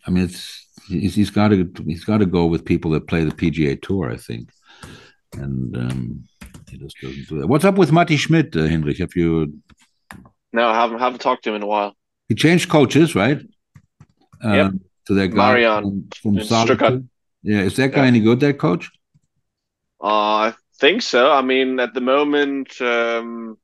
[SPEAKER 2] I mean, it's he's, he's got to he's got to go with people that play the PGA Tour. I think, and um, he just doesn't do that. What's up with Matti Schmidt, uh, Hendrik? Have you?
[SPEAKER 6] No, I haven't haven't talked to him in a while.
[SPEAKER 2] He changed coaches, right?
[SPEAKER 6] Yep.
[SPEAKER 2] Um, to that guy
[SPEAKER 6] Marian
[SPEAKER 2] from, from
[SPEAKER 6] in
[SPEAKER 2] Solitude.
[SPEAKER 6] Stuttgart.
[SPEAKER 2] Yeah, is that guy
[SPEAKER 6] Yeah.
[SPEAKER 2] any good? That coach?
[SPEAKER 6] Uh, I think so. I mean, at the moment, um,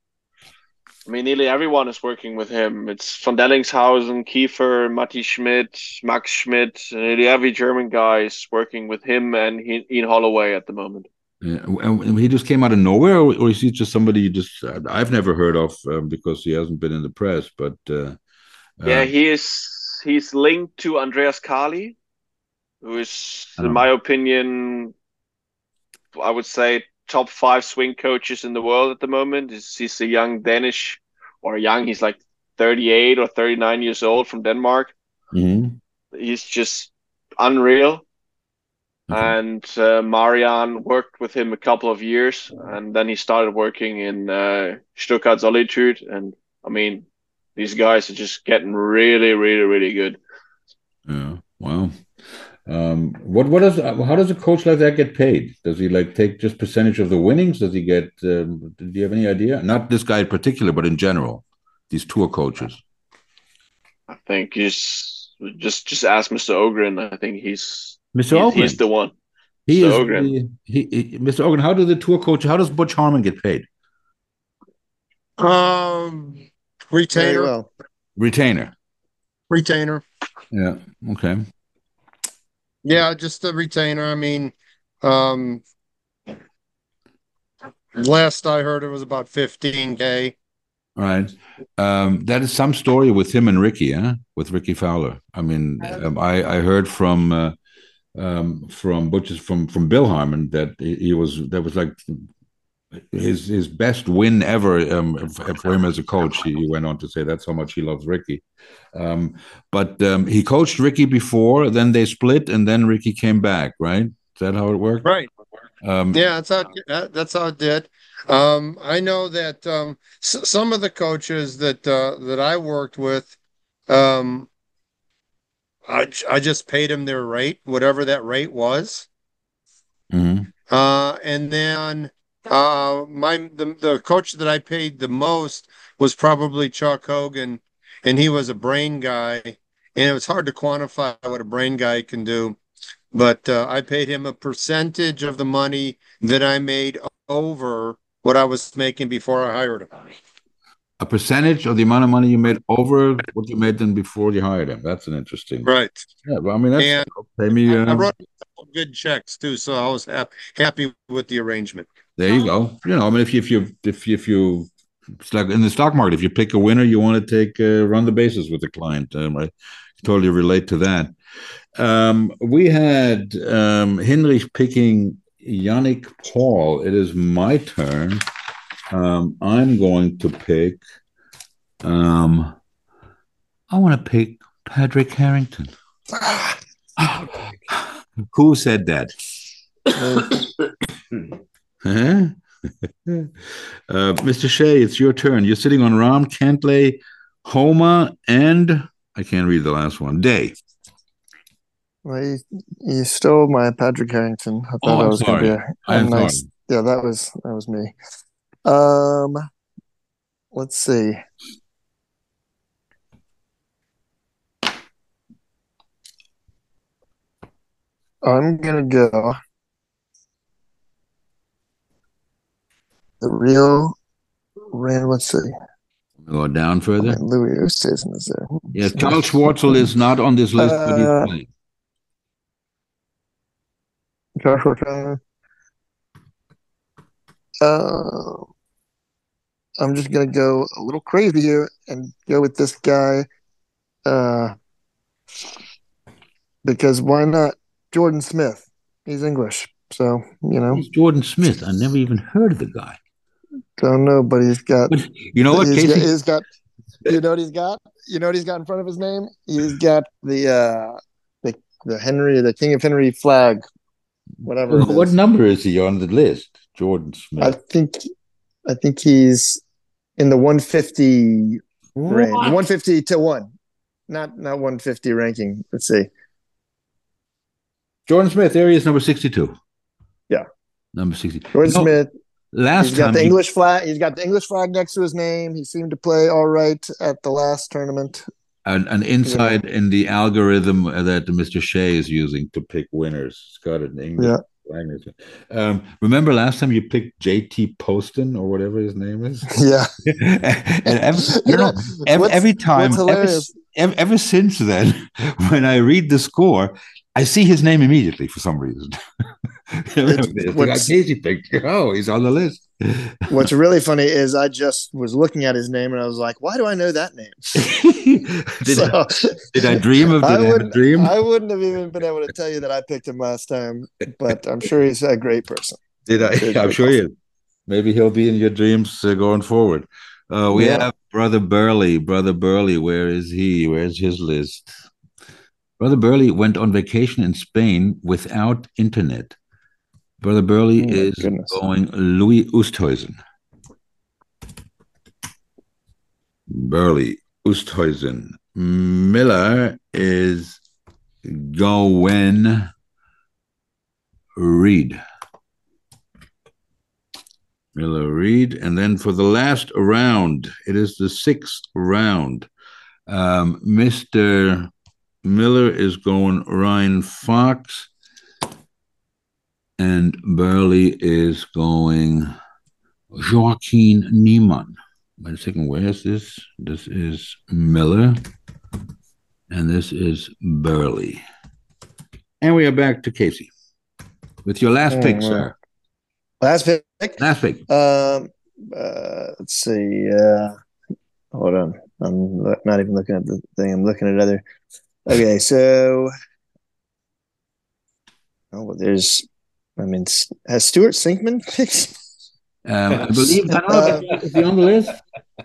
[SPEAKER 6] I mean, nearly everyone is working with him. It's von Dellingshausen, Kiefer, Matti Schmidt, Max Schmidt. Nearly every German guy is working with him and he, Ian Holloway at the moment.
[SPEAKER 2] Yeah, and he just came out of nowhere, or, or is he just somebody you just uh, I've never heard of um, because he hasn't been in the press? But uh,
[SPEAKER 6] Yeah,
[SPEAKER 2] uh,
[SPEAKER 6] he is. He's linked to Andreas Kali, who is, in my opinion, I would say top five swing coaches in the world at the moment. He's, he's a young Danish, or young. He's like 38 or 39 years old from Denmark.
[SPEAKER 2] mhm.
[SPEAKER 6] He's just unreal.
[SPEAKER 2] Mhm.
[SPEAKER 6] And uh, Marian worked with him a couple of years, and then he started working in uh, Stuttgart Solitude. And I mean, These guys are just getting really, really, really good.
[SPEAKER 2] Yeah. Wow. Um, what what does how does a coach like that get paid? Does he like take just percentage of the winnings? Does he get? Um, do you have any idea? Not this guy in particular, but in general, these tour coaches.
[SPEAKER 6] I think he's just just ask Mr. Ogrin. I think he's
[SPEAKER 2] Mr.
[SPEAKER 6] he's,
[SPEAKER 2] Ogrin.
[SPEAKER 6] he's the one.
[SPEAKER 2] He
[SPEAKER 6] Mr.
[SPEAKER 2] is
[SPEAKER 6] Ogrin.
[SPEAKER 2] the- he, he- Mr. Ogrin. How do the tour coach? How does Butch Harmon get paid?
[SPEAKER 4] Um, retainer,
[SPEAKER 5] well.
[SPEAKER 2] Retainer.
[SPEAKER 4] retainer.
[SPEAKER 2] Yeah. Okay.
[SPEAKER 4] Yeah, just a retainer. I mean, um, last I heard it was about 15k.
[SPEAKER 2] All right. Um, that is some story with him and Rickie, huh? With Rickie Fowler. I mean, um, I I heard from uh, um, from Butch's from from Bill Harmon that he, he was that was like his his best win ever um, f- for him as a coach. He, he went on to say that's how much he loves Rickie. Um, but um, he coached Rickie before, then they split, and then Rickie came back. Right? Is that how it worked?
[SPEAKER 4] Right.
[SPEAKER 2] Um,
[SPEAKER 4] Yeah, that's how that, that's how it did. Um, I know that um, s- some of the coaches that uh, that I worked with, um, I j- I just paid them their rate, whatever that rate was.
[SPEAKER 2] mhm.
[SPEAKER 4] Uh, and then uh, my the the coach that I paid the most was probably Chuck Hogan, and he was a brain guy, and it was hard to quantify what a brain guy can do. But uh, I paid him a percentage of the money that I made over what I was making before I hired him.
[SPEAKER 2] A percentage of the amount of money you made over what you made than before you hired him. That's an interesting.
[SPEAKER 4] Right.
[SPEAKER 2] Yeah, well, I mean, that's
[SPEAKER 4] And
[SPEAKER 2] pay me.
[SPEAKER 4] I
[SPEAKER 2] Uh,
[SPEAKER 4] wrote good checks too, so I was hap- happy with the arrangement.
[SPEAKER 2] There you go. You know, I mean, if you if you if you, if you it's like in the stock market, if you pick a winner, you want to take uh, run the bases with the client. Um, I totally relate to that. Um, we had um, Hinrich picking Yannick Paul. It is my turn. Um, I'm going to pick. Um, I want to pick Patrick Harrington. Who said that? Huh? uh, Mr. Shea, it's your turn. You're sitting on Rahm, Cantlay, Homa, and I can't read the last one. Day.
[SPEAKER 5] Well, you, you stole my Patrick Harrington. I thought
[SPEAKER 2] Oh,
[SPEAKER 5] that
[SPEAKER 2] I'm
[SPEAKER 5] was going to be a, a
[SPEAKER 2] I'm
[SPEAKER 5] nice.
[SPEAKER 2] sorry.
[SPEAKER 5] Yeah, that was that was me. Um, let's see. I'm gonna go the real Rand. Let's see.
[SPEAKER 2] Go down further.
[SPEAKER 5] Louis Oosthuizen is there.
[SPEAKER 2] Yes, Charl Schwartzel is not on this list, but he's
[SPEAKER 5] Uh,
[SPEAKER 2] playing.
[SPEAKER 5] Joshua Tryon. Uh, I'm just gonna go a little crazy here and go with this guy. Uh, because why not? Jordan Smith. He's English, so you know.
[SPEAKER 2] Who's Jordan Smith? I never even heard of the guy.
[SPEAKER 5] Don't know, but he's got.
[SPEAKER 2] You know what,
[SPEAKER 5] he's got, he's got. You know what he's got? You know what he's got in front of his name? He's got the uh, the the Henry, the King of Henry flag, whatever. it
[SPEAKER 2] What
[SPEAKER 5] is.
[SPEAKER 2] number is he on the list? Jordan Smith?
[SPEAKER 5] I think I think he's in the 150 range. 150 to 1. Not not 150 ranking. Let's see.
[SPEAKER 2] Jordan Smith, there he is, number 62.
[SPEAKER 5] Yeah.
[SPEAKER 2] Number 60.
[SPEAKER 5] Jordan
[SPEAKER 2] No,
[SPEAKER 5] Smith,
[SPEAKER 2] Last
[SPEAKER 5] he's got
[SPEAKER 2] time
[SPEAKER 5] the
[SPEAKER 2] he-
[SPEAKER 5] English flag. He's got the English flag next to his name. He seemed to play all right at the last tournament.
[SPEAKER 2] an, an insight in the algorithm that Mr. Shea is using to pick winners. It's got an English
[SPEAKER 5] Yeah.
[SPEAKER 2] language. Um, remember last time you picked JT Poston or whatever his name is?
[SPEAKER 5] Yeah.
[SPEAKER 2] and every, don't know, every, every time,
[SPEAKER 5] what's
[SPEAKER 2] ever,
[SPEAKER 5] hilarious-
[SPEAKER 2] ever, ever since then, when I read the score, I see his name immediately for some reason. it's the guy
[SPEAKER 5] what's-
[SPEAKER 2] Casey. Oh, he's on the list.
[SPEAKER 5] What's really funny is I just was looking at his name and I was like, why do I know that name?
[SPEAKER 2] did, I, did I dream of? Did
[SPEAKER 5] I
[SPEAKER 2] I, have a
[SPEAKER 5] wouldn't,
[SPEAKER 2] dream?
[SPEAKER 5] I wouldn't have even been able to tell you that I picked him last time, but I'm sure he's a great person.
[SPEAKER 2] Did I?
[SPEAKER 5] Good,
[SPEAKER 2] I'm
[SPEAKER 5] good
[SPEAKER 2] sure he is. Maybe he'll be in your dreams uh, going forward. Uh, we
[SPEAKER 5] Yeah.
[SPEAKER 2] have Brother Burley. Brother Burley, where is he? Where's his list? Brother Burley went on vacation in Spain without internet. Brother Burley
[SPEAKER 5] Oh,
[SPEAKER 2] is
[SPEAKER 5] goodness.
[SPEAKER 2] going Louis Oosthuizen. Burley Oosthuizen. Miller is going Reed. Miller Reed. And then for the last round, it is the sixth round. Um, Mr. Miller is going Ryan Fox. And Burley is going Joaquin Niemann. Wait a second, where is this? This is Miller. And this is Burley. And we are back to Casey with your last pick,
[SPEAKER 5] Oh,
[SPEAKER 2] sir.
[SPEAKER 5] Last pick.
[SPEAKER 2] Last pick.
[SPEAKER 5] Um, uh, let's see. Uh, hold on. I'm not even looking at the thing. I'm looking at other. Okay, so oh, well, there's. I mean, has Stuart Sinkman picked?
[SPEAKER 2] Um, I believe, I don't know if is he on the list.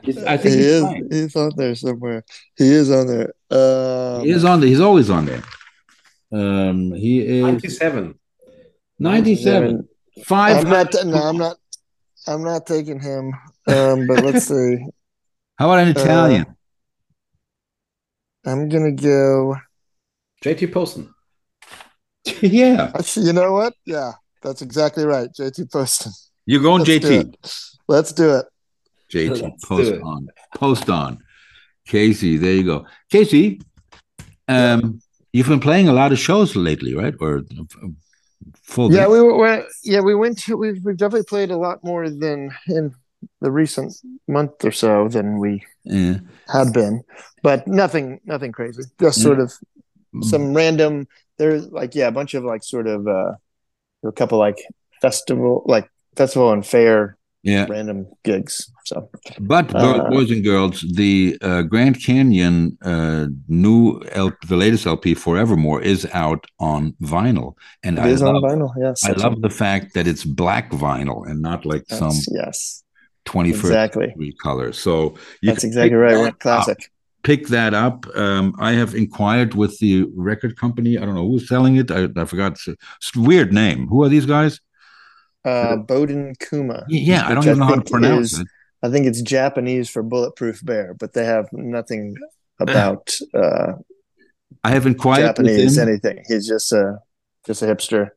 [SPEAKER 2] Is- I think
[SPEAKER 5] he
[SPEAKER 2] he's,
[SPEAKER 5] is.
[SPEAKER 2] fine.
[SPEAKER 5] He's on there somewhere. He is on there. Um,
[SPEAKER 2] he is on there. He's always on there. Um, he is
[SPEAKER 3] 97.
[SPEAKER 2] 97. Five.
[SPEAKER 5] I'm not. No, I'm not. I'm not taking him. Um, but let's see.
[SPEAKER 2] How about an Italian?
[SPEAKER 5] I'm gonna go.
[SPEAKER 3] JT Poston.
[SPEAKER 2] yeah.
[SPEAKER 5] Actually, you know what? Yeah, that's exactly right. JT Poston.
[SPEAKER 2] You're going
[SPEAKER 5] Let's
[SPEAKER 2] JT.
[SPEAKER 5] it. Let's do it.
[SPEAKER 2] JT.
[SPEAKER 3] Let's
[SPEAKER 2] Post
[SPEAKER 3] it.
[SPEAKER 2] on. Post on. Casey, there you go. Casey, um, you've been playing a lot of shows lately, right? Or full
[SPEAKER 5] Yeah, we were. we yeah, we went to. We've we've definitely played a lot more than in the recent month or so than we
[SPEAKER 2] Yeah.
[SPEAKER 5] had been, but nothing, nothing crazy. Just sort of some random. There's like yeah, a bunch of like sort of uh, a couple like festival, like festival and fair
[SPEAKER 2] Yeah.
[SPEAKER 5] random gigs. So
[SPEAKER 2] But
[SPEAKER 5] Uh,
[SPEAKER 2] boys and girls, the uh, Grand Canyon uh, new L- the latest LP Forevermore is out on vinyl, and
[SPEAKER 5] it
[SPEAKER 2] I
[SPEAKER 5] is on
[SPEAKER 2] love,
[SPEAKER 5] vinyl. Yes,
[SPEAKER 2] I love the fact that it's black vinyl and not like some
[SPEAKER 5] yes,
[SPEAKER 2] twenty first
[SPEAKER 5] exactly.
[SPEAKER 2] century color. So you
[SPEAKER 5] That's exactly right. Went classic.
[SPEAKER 2] up- Pick that up. Um, I have inquired with the record company. I don't know who's selling it. I, I forgot. It's a, it's a weird name. Who are these guys?
[SPEAKER 5] Uh, Bowden Kuma.
[SPEAKER 2] Yeah, I don't even know how to pronounce
[SPEAKER 5] is-
[SPEAKER 2] it.
[SPEAKER 5] I think it's Japanese for bulletproof bear, but they have nothing about uh,
[SPEAKER 2] I have inquired with
[SPEAKER 5] Japanese anything. He's just a just a hipster.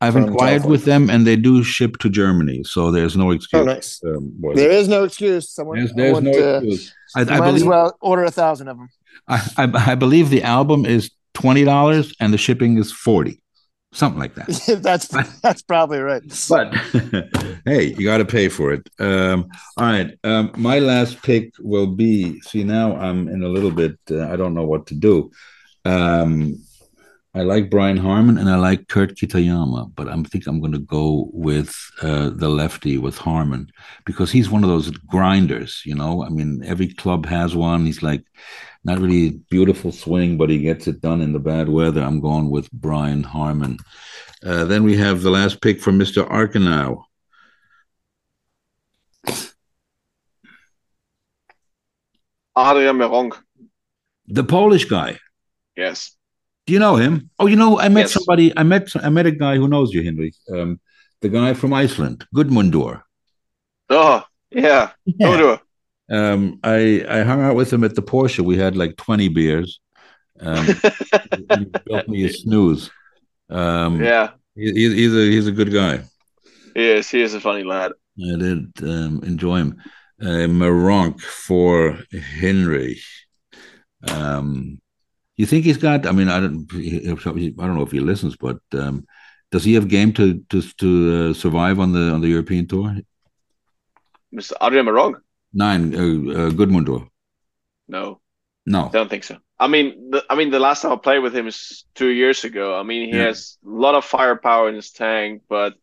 [SPEAKER 2] I've inquired
[SPEAKER 5] California.
[SPEAKER 2] with them, and they do ship to Germany, so there's no excuse.
[SPEAKER 5] Oh, nice.
[SPEAKER 2] Um.
[SPEAKER 5] There is no excuse. Someone
[SPEAKER 2] There's, there's no
[SPEAKER 5] uh,
[SPEAKER 2] excuse. I,
[SPEAKER 5] might as
[SPEAKER 2] believe
[SPEAKER 5] well order a thousand of them.
[SPEAKER 2] I, I, I believe the album is twenty dollars and the shipping is forty, something like that.
[SPEAKER 5] that's that's probably right.
[SPEAKER 2] But hey, you got to pay for it. Um, all right, um, my last pick will be. See, now I'm in a little bit. Uh, I don't know what to do. Um, I like Brian Harman and I like Kurt Kitayama, but I think I'm going to go with uh, the lefty with Harman because he's one of those grinders. You know, I mean, every club has one. He's like not really beautiful swing, but he gets it done in the bad weather. I'm going with Brian Harman. Uh, then we have the last pick from Mr. Arkenau.
[SPEAKER 6] Adrian Meronk.
[SPEAKER 2] The Polish guy.
[SPEAKER 6] Yes.
[SPEAKER 2] Do you know him? Oh, you know, I met
[SPEAKER 6] Yes.
[SPEAKER 2] somebody. I met I met a guy who knows you, Henry. Um, the guy from Iceland, Gudmundur.
[SPEAKER 6] Oh, yeah. Hodor.
[SPEAKER 2] Um, I I hung out with him at the Porsche. We had like twenty beers. Um, he built me a snooze. Um,
[SPEAKER 6] yeah.
[SPEAKER 2] he- he's a he's a good guy.
[SPEAKER 6] He is. He is a funny lad.
[SPEAKER 2] I did um, enjoy him. Uh, Meronk for Henry. Um, you think he's got? I mean, I don't. I don't know if he listens, but um, does he have game to to to uh, survive on the on the European tour?
[SPEAKER 6] Mr. Adrian Meronk?
[SPEAKER 2] Nine, uh, uh, Gudmundur.
[SPEAKER 6] No,
[SPEAKER 2] No, I
[SPEAKER 6] don't think so. I mean, the, I mean, the last time I played with him is two years ago. I mean, he
[SPEAKER 2] Yeah.
[SPEAKER 6] has a lot of firepower in his tank, but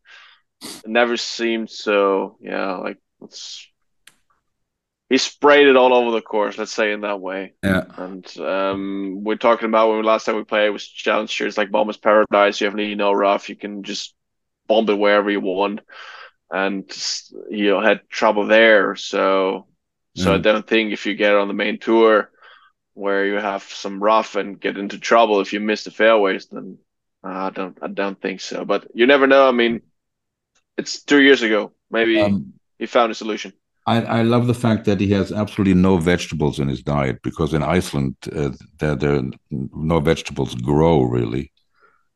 [SPEAKER 6] never seemed so. Yeah, like it's he sprayed it all over the course. Let's say in that way.
[SPEAKER 2] yeah,
[SPEAKER 6] And um, we're talking about when last time we played was Challenger. It's like Bomber's Paradise. You have really no rough. You can just bomb it wherever you want, and you know, had trouble there. So, so I
[SPEAKER 2] Mhm.
[SPEAKER 6] don't think if you get on the main tour where you have some rough and get into trouble if you miss the fairways, then uh, I don't, I don't think so. But you never know. I mean, it's two years ago. Maybe
[SPEAKER 2] um,
[SPEAKER 6] he found a solution.
[SPEAKER 2] I, I love the fact that he has absolutely no vegetables in his diet because in Iceland uh, there there no vegetables grow really.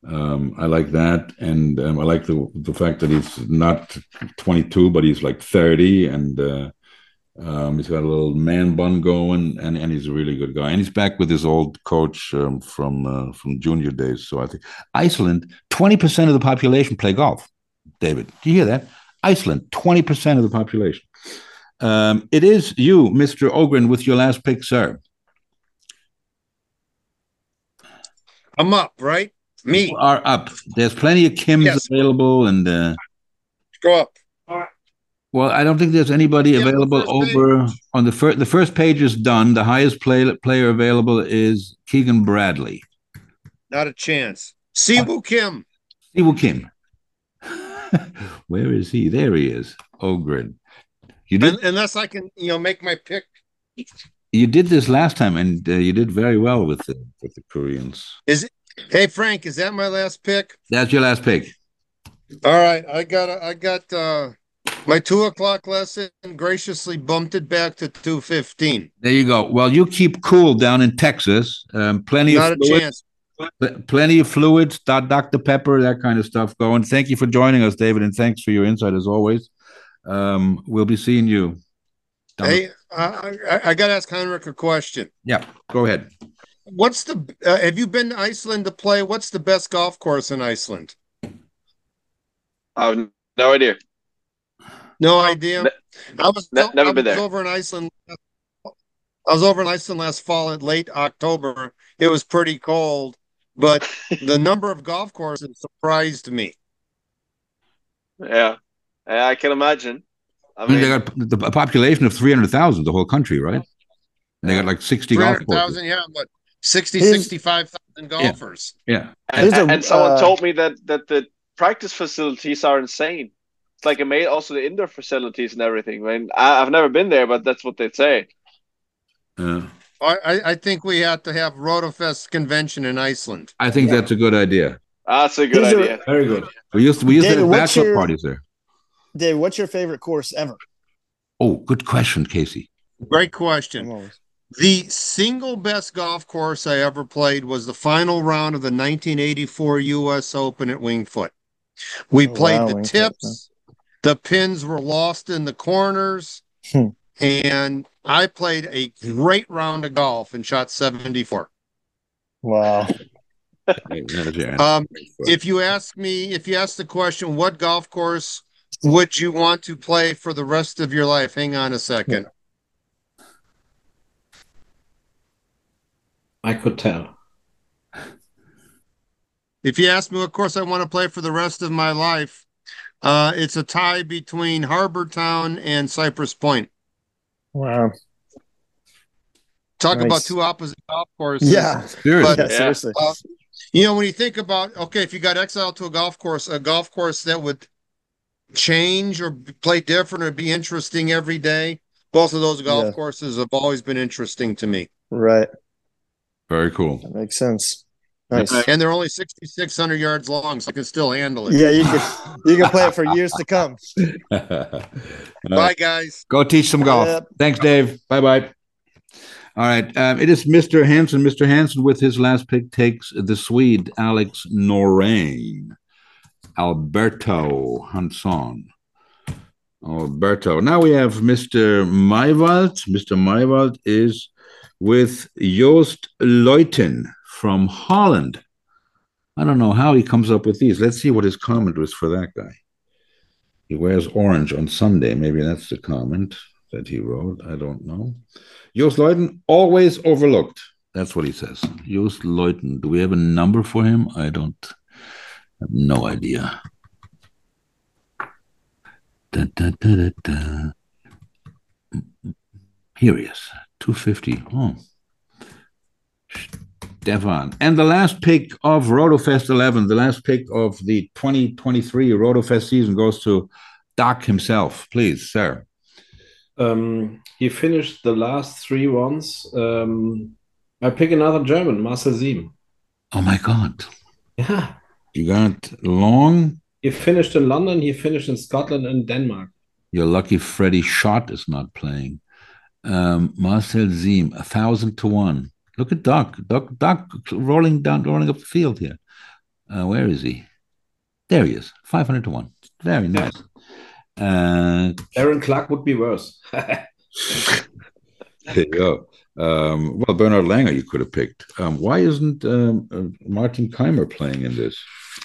[SPEAKER 2] Um, I like that, and um, I like the the fact that he's not 22, but he's like 30, and uh, um, he's got a little man bun going, and, and he's a really good guy. And he's back with his old coach um, from uh, from junior days. So I think Iceland, 20% of the population play golf. David, do you hear that? Iceland, 20% of the population. Um, it is you, Mr. Ogrin, with your last pick, sir.
[SPEAKER 4] I'm up, right? Me.
[SPEAKER 2] You are up. There's plenty of Kims
[SPEAKER 4] Yes.
[SPEAKER 2] available, and uh,
[SPEAKER 4] Go up.
[SPEAKER 2] well, I don't think there's anybody
[SPEAKER 4] Yeah,
[SPEAKER 2] available over on the first. The first page is done. The highest play, player available is Keegan Bradley.
[SPEAKER 4] Not a chance. Siwoo Kim.
[SPEAKER 2] Siwoo Kim. Where is he? There he is. Ogrin. You did
[SPEAKER 4] Un- Unless I can, you know, make my pick.
[SPEAKER 2] you did this last time, and uh, you did very well with the with the Koreans. Is it?
[SPEAKER 4] Hey Frank, is that my last pick?
[SPEAKER 2] That's your last pick.
[SPEAKER 4] All right, I got I got uh my two o'clock lesson graciously bumped it back to two fifteen.
[SPEAKER 2] There you go. Well, you keep cool down in Texas. Um, plenty
[SPEAKER 4] Not
[SPEAKER 2] of fluid, pl- plenty of fluids, Dr. Pepper, that kind of stuff going. Thank you for joining us, David, and thanks for your insight as always. Um, we'll be seeing you. down-
[SPEAKER 4] Hey, I, I, I got to ask Heinrich a question.
[SPEAKER 2] Yeah, go ahead.
[SPEAKER 4] What's the? Uh, have you been to Iceland to play? What's the best golf course in Iceland?
[SPEAKER 6] I have no idea.
[SPEAKER 4] No idea.
[SPEAKER 6] Ne-
[SPEAKER 4] I was,
[SPEAKER 6] ne- never
[SPEAKER 4] I
[SPEAKER 6] been
[SPEAKER 4] was
[SPEAKER 6] there.
[SPEAKER 4] over in Iceland. I was over in Iceland last fall in late October. It was pretty cold, but the number of golf courses surprised me.
[SPEAKER 6] Yeah, Yeah, I can imagine. I
[SPEAKER 2] I mean, they got the, a population of 300,000, the whole country, right? And they got like 60 golf courses.
[SPEAKER 4] 300,000, yeah, but 60, 65,000 golfers.
[SPEAKER 2] Yeah.
[SPEAKER 6] and,
[SPEAKER 5] There's a-
[SPEAKER 6] and someone
[SPEAKER 5] uh,
[SPEAKER 6] told me that that the practice facilities are insane. It's like it made also the indoor facilities and everything. I mean, I, I've never been there, but that's what they say.
[SPEAKER 2] Uh,
[SPEAKER 4] I, I, I think we have to have Rotofest convention in Iceland.
[SPEAKER 2] I think that's a good idea.
[SPEAKER 6] That's a good
[SPEAKER 5] These are-
[SPEAKER 6] idea.
[SPEAKER 3] Very good.
[SPEAKER 2] We used to, we used
[SPEAKER 5] David,
[SPEAKER 2] to have
[SPEAKER 5] what's
[SPEAKER 2] bachelor
[SPEAKER 5] your-
[SPEAKER 2] parties there.
[SPEAKER 5] Dave, what's your favorite course ever?
[SPEAKER 2] Oh, good question, Casey.
[SPEAKER 4] Great question. The single best golf course I ever played was the final round of the 1984 U.S. Open at Winged Foot. We
[SPEAKER 5] Oh,
[SPEAKER 4] played
[SPEAKER 5] wow,
[SPEAKER 4] the
[SPEAKER 5] Winged Foot,
[SPEAKER 4] tips. The pins were lost in the corners.
[SPEAKER 5] Hmm.
[SPEAKER 4] And I played a great round of golf and shot 74.
[SPEAKER 5] Wow.
[SPEAKER 2] Hey, that was your answer.
[SPEAKER 4] Um, if you ask me, if you ask the question, what golf course would you want to play for the rest of your life? Hang on a second.
[SPEAKER 3] I could tell.
[SPEAKER 4] If you ask me of course I want to play for the rest of my life, uh, it's a tie between Harbor Town and Cypress Point.
[SPEAKER 5] Wow.
[SPEAKER 4] Talk about two opposite golf courses.
[SPEAKER 5] Yeah.
[SPEAKER 2] Seriously.
[SPEAKER 4] but-
[SPEAKER 5] Yeah, seriously.
[SPEAKER 4] Uh, You know, when you think about, okay, if you got exiled to a golf course, a golf course that would change or play different or be interesting every day, both of those golf
[SPEAKER 5] Yeah.
[SPEAKER 4] courses have always been interesting to me.
[SPEAKER 5] Right.
[SPEAKER 2] Very cool.
[SPEAKER 5] That makes sense. Nice.
[SPEAKER 4] And they're only 6,600 yards long, so I can still handle it.
[SPEAKER 5] Yeah, you can you can play it for years to come.
[SPEAKER 4] Bye, guys.
[SPEAKER 2] Go teach some golf.
[SPEAKER 5] Yep.
[SPEAKER 2] Thanks, Dave. Bye bye. All right. Um, it is Mr. Hanson. Mr. Hanson with his last pick, takes the Swede Alex Norén. Alberto Hansson. Alberto. Now we have Mr. Maywald. Mr. Maywald is with Joost Luiten from Holland. I don't know how he comes up with these. Let's see what his comment was for that guy. He wears orange on Sunday. Maybe that's the comment that he wrote. I don't know. Joost Luiten, always overlooked. That's what he says. Joost Luiten. Do we have a number for him? I don't have no idea. Da, da, da. Here he is. 250. Oh. Stefan. And the last pick of RotoFest 11, the last pick of the 2023 RotoFest season goes to Doc himself. Please, sir.
[SPEAKER 3] Um, he finished the last three ones. Um, I pick another German, Marcel Siem.
[SPEAKER 2] Oh my God.
[SPEAKER 3] Yeah.
[SPEAKER 2] You got long.
[SPEAKER 3] He finished in London, he finished in Scotland and Denmark.
[SPEAKER 2] You're lucky Freddie Schott is not playing. Um, Marcel Siem, a thousand to one. Look at Doc. Doc, Doc rolling down, rolling up the field here. Uh, where is he? There he is. 500 to one. Very nice. Uh,
[SPEAKER 3] Aaron Clark would be worse.
[SPEAKER 2] there you go. Um, well, Bernard Langer, you could have picked. Um, why isn't um, uh, Martin Kaymer playing in this?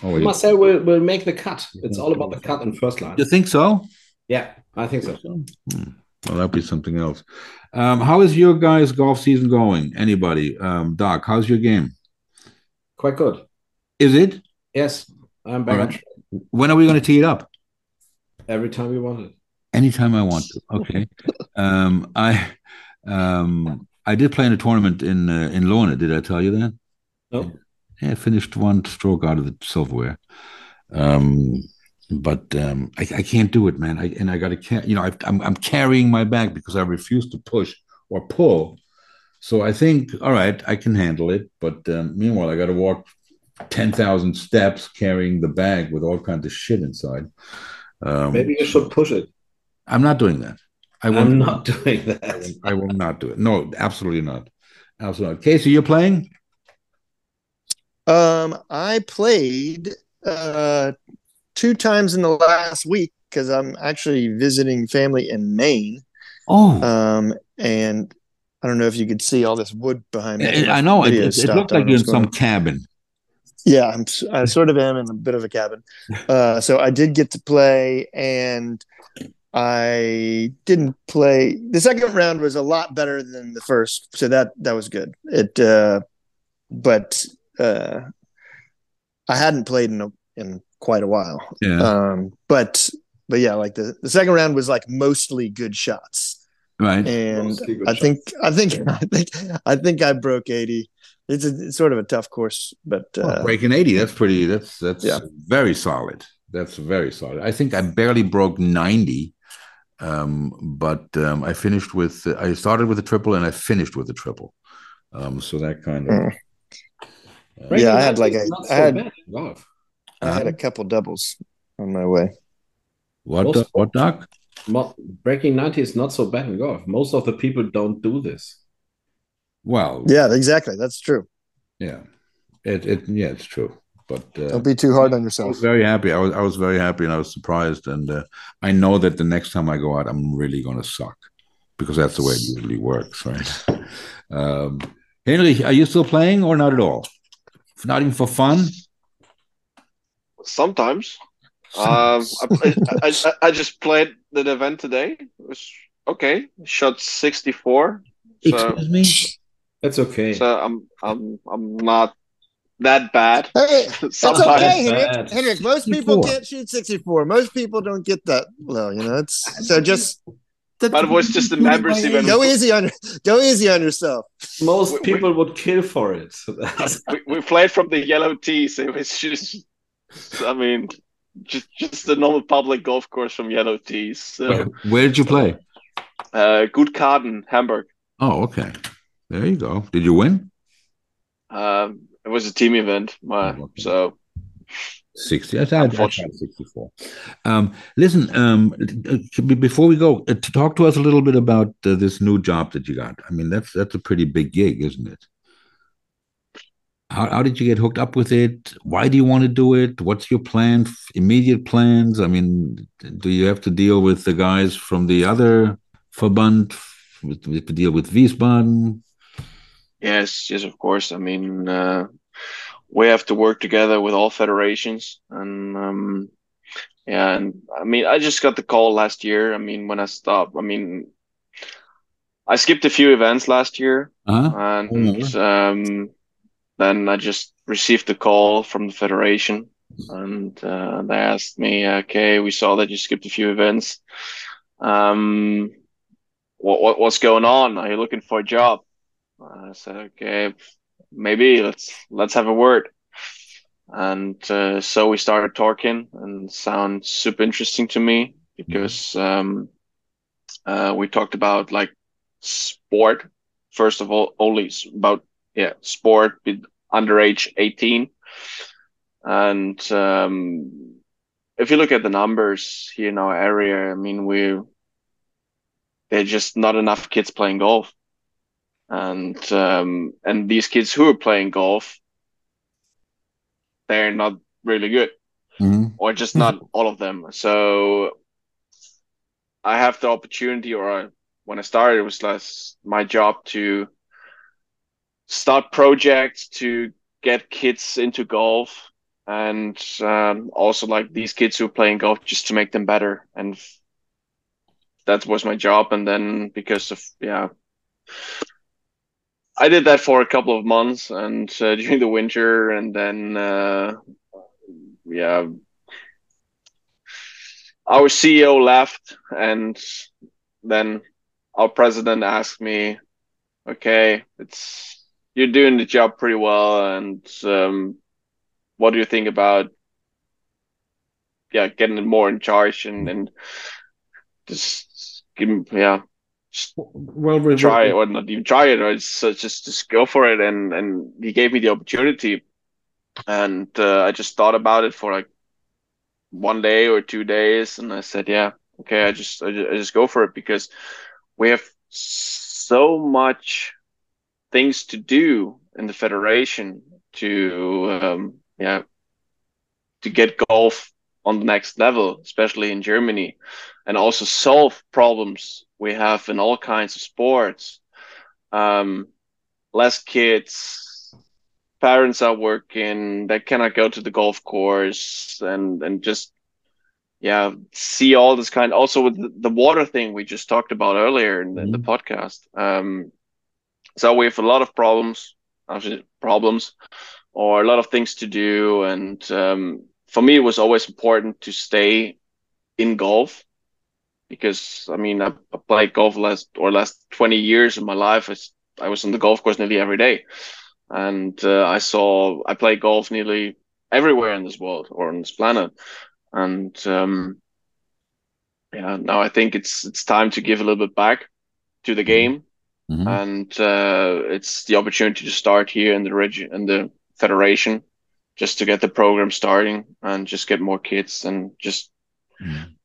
[SPEAKER 2] Oh, he-
[SPEAKER 3] Marcel will, will make the cut. It's all about the cut in first line.
[SPEAKER 2] you think so?
[SPEAKER 3] Yeah, I think so.
[SPEAKER 2] Hmm. Well, that'd be something else. Um, how is your guys' golf season going? Anybody? Um, Doc, how's your game?
[SPEAKER 3] Quite good.
[SPEAKER 2] Is it?
[SPEAKER 3] Yes, I'm back
[SPEAKER 2] right. When are we going to tee it up?
[SPEAKER 3] every time you want it.
[SPEAKER 2] Anytime I want to. Okay. um, I um, I did play in a tournament in uh, in Lorna. Did I tell you that?
[SPEAKER 3] No.
[SPEAKER 2] Yeah, finished one stroke out of the silverware. Um, but um, I, I can't do it, man. I, and I got to, you know, I, I'm I'm carrying my bag because I refuse to push or pull. So I think, all right, I can handle it. But um, meanwhile, I got to walk ten thousand steps carrying the bag with all kinds of shit inside. Um,
[SPEAKER 3] Maybe you should push it.
[SPEAKER 2] I'm not doing that. I won't.
[SPEAKER 3] I'm not doing
[SPEAKER 2] I
[SPEAKER 3] that.
[SPEAKER 2] will, I will not do it. No, absolutely not. Absolutely. Not. Casey, you're playing?
[SPEAKER 5] Um, I played uh two times in the last week because I'm actually visiting family in Maine.
[SPEAKER 2] Oh,
[SPEAKER 5] Um, and I don't know if you could see all this wood behind me.
[SPEAKER 2] I know. It, it, it looked like you're in some
[SPEAKER 5] on.
[SPEAKER 2] cabin.
[SPEAKER 5] Yeah, I'm, I sort of am in a bit of a cabin. Uh, so I did get to play, and I didn't play. The second round was a lot better than the first, so that that was good. It, uh, but uh, I hadn't played in a, in quite a while.
[SPEAKER 2] Yeah.
[SPEAKER 5] Um, but but yeah, like the the second round was like mostly good shots,
[SPEAKER 2] right.
[SPEAKER 5] and I think I think I think I think I broke eighty. It's, a, it's sort of a tough course, but uh,
[SPEAKER 2] Well, breaking 80, that's pretty, that's, that's
[SPEAKER 5] Yeah.
[SPEAKER 2] very solid. That's very solid. I think I barely broke 90. Um, but um, I finished with, I started with a triple and I finished with a triple. Um, so that kind of,
[SPEAKER 5] Mm.
[SPEAKER 2] Uh,
[SPEAKER 5] Yeah, I had like
[SPEAKER 3] It's
[SPEAKER 5] a- I
[SPEAKER 3] so
[SPEAKER 5] had-
[SPEAKER 3] golf.
[SPEAKER 5] I had a couple doubles on my way.
[SPEAKER 2] what,
[SPEAKER 3] Most-
[SPEAKER 2] what, Doc?
[SPEAKER 3] Mo- breaking 90 is not so bad in golf. Most of the people don't do this.
[SPEAKER 2] Well,
[SPEAKER 5] Yeah, exactly. That's true.
[SPEAKER 2] yeah, it, it, yeah, it's true. But uh,
[SPEAKER 5] Don't be too hard on
[SPEAKER 2] I
[SPEAKER 5] yourself.
[SPEAKER 2] was very happy. I was I was very happy and I was surprised. And uh, I know that the next time I go out, I'm really going to suck because that's the way it usually works, right? Um, Henry, are you still playing or not at all? Not even for fun?
[SPEAKER 6] Sometimes. Um, I, I, I, I just played the event today. It was okay. Shot 64. So,
[SPEAKER 2] Excuse me?
[SPEAKER 3] That's okay.
[SPEAKER 6] so I'm I'm I'm not that bad.
[SPEAKER 5] Hey, it's okay,
[SPEAKER 3] bad.
[SPEAKER 5] Henrik. Henrik, most people can't shoot 64. Most people don't get that low, you know. It's so just
[SPEAKER 6] But it was just the members event.
[SPEAKER 5] go easy on go easy on yourself.
[SPEAKER 3] Most
[SPEAKER 6] we- we-
[SPEAKER 3] people would kill for it.
[SPEAKER 6] we, we played from the yellow tees. It was just, I mean, just just the normal public golf course from yellow tees. So,
[SPEAKER 2] Where, where did you play?
[SPEAKER 6] uh, good Garden, Hamburg.
[SPEAKER 2] Oh, okay. There you go. Did you win?
[SPEAKER 6] Um, it was a team event, uh,
[SPEAKER 2] Oh, okay.
[SPEAKER 6] so
[SPEAKER 2] 60. I thought, I 64. Um, listen, um, uh, before we go, uh, to talk to us a little bit about uh, this new job that you got. I mean, that's that's a pretty big gig, isn't it? How, how did you get hooked up with it? Why do you want to do it? What's your plan? Immediate plans? I mean, do you have to deal with the guys from the other Verband? With, with to deal with Wiesbaden?
[SPEAKER 6] yes, yes, of course. I mean, uh, we have to work together with all federations, and um, yeah, and I mean, I just got the call last year. I mean, when I stopped, I mean, I skipped a few events last year,
[SPEAKER 2] Uh-huh.
[SPEAKER 6] and um, then I just received the call from the federation, and uh, they asked me, "Okay, we saw that you skipped a few events. Um, what, what what's going on? Are you looking for a job?" I said, "Okay, maybe let's let's have a word." And uh, so we started talking, and sounds super interesting to me because um, uh, we talked about like sport. First of all, only about yeah sport with under age eighteen, and um, if you look at the numbers here in our area, I mean, we there's just not enough kids playing golf, and um, and these kids who are playing golf, they're not really good,
[SPEAKER 2] Mhm.
[SPEAKER 6] or just not all of them. So I have the opportunity, or I, when I started, it was less my job to start projects to get kids into golf and um, also like these kids who are playing golf just to make them better and that was my job and then because of yeah I did that for a couple of months and uh, during the winter and then uh, yeah. Our CEO left and then our president asked me okay it's you're doing the job pretty well and um, what do you think about yeah getting more in charge and and just give him yeah
[SPEAKER 3] Well,
[SPEAKER 6] try it or not even try it or just uh, just just go for it. And and he gave me the opportunity. And uh, I just thought about it for like one day or two days. And I said yeah okay I just I just, I just go for it because we have so much things to do in the federation to um, yeah to get golf on the next level especially in Germany and also solve problems we have in all kinds of sports. Um, less kids parents are working they cannot go to the golf course and and just yeah see all this kind also with the, water thing we just talked about earlier in, in the podcast. Um, so we have a lot of problems problems or a lot of things to do. And um, for me it was always important to stay in golf because I mean I, I played golf last or last 20 years of my life I was on the golf course nearly every day and uh, I saw I play golf nearly everywhere in this world or on this planet and um, yeah now I think it's it's time to give a little bit back to the game
[SPEAKER 2] Mhm.
[SPEAKER 6] and uh, it's the opportunity to start here in the region in the federation just to get the program starting and just get more kids and just.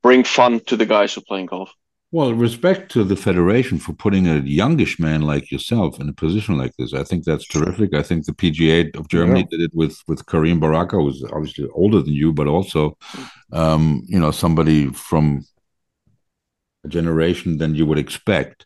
[SPEAKER 6] Bring fun to the guys who are playing golf
[SPEAKER 2] Well, respect to the federation for putting a youngish man like yourself in a position like this. I think that's terrific. I think the PGA of Germany did it with with Karim Baraka, who's obviously older than you, but also, um, you know, somebody from a generation than you would expect,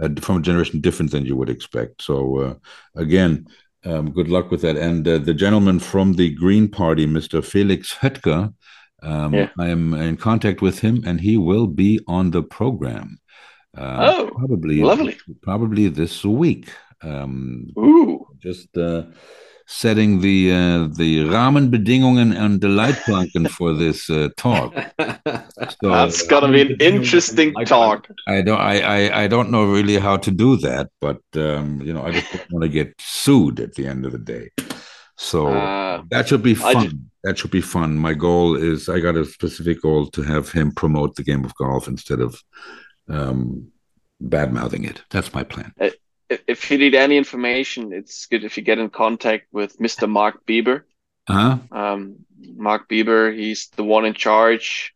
[SPEAKER 2] uh, from a generation different than you would expect. So, uh, again, um, good luck with that. And uh, the gentleman from the Green Party, Mr. Felix Höttger, um,
[SPEAKER 6] Yeah.
[SPEAKER 2] I am in contact with him, and he will be on the program. Uh,
[SPEAKER 6] Oh,
[SPEAKER 2] probably,
[SPEAKER 6] lovely.
[SPEAKER 2] probably this week. Um,
[SPEAKER 6] Ooh.
[SPEAKER 2] just uh, setting the uh, the Rahmenbedingungen and the Leitplanken for this uh, talk. So
[SPEAKER 6] That's gonna be an interesting talk.
[SPEAKER 2] I don't I, I I don't know really how to do that, but um, you know I just don't want to get sued at the end of the day. So
[SPEAKER 6] Uh,
[SPEAKER 2] that should be
[SPEAKER 6] I
[SPEAKER 2] fun. That should be fun. My goal is I got a specific goal to have him promote the game of golf instead of um, bad mouthing it. That's my plan.
[SPEAKER 6] if if you need any information, it's good if you get in contact with Mr. Mark Bieber.
[SPEAKER 2] Uh-huh.
[SPEAKER 6] Um, Mark Bieber, he's the one in charge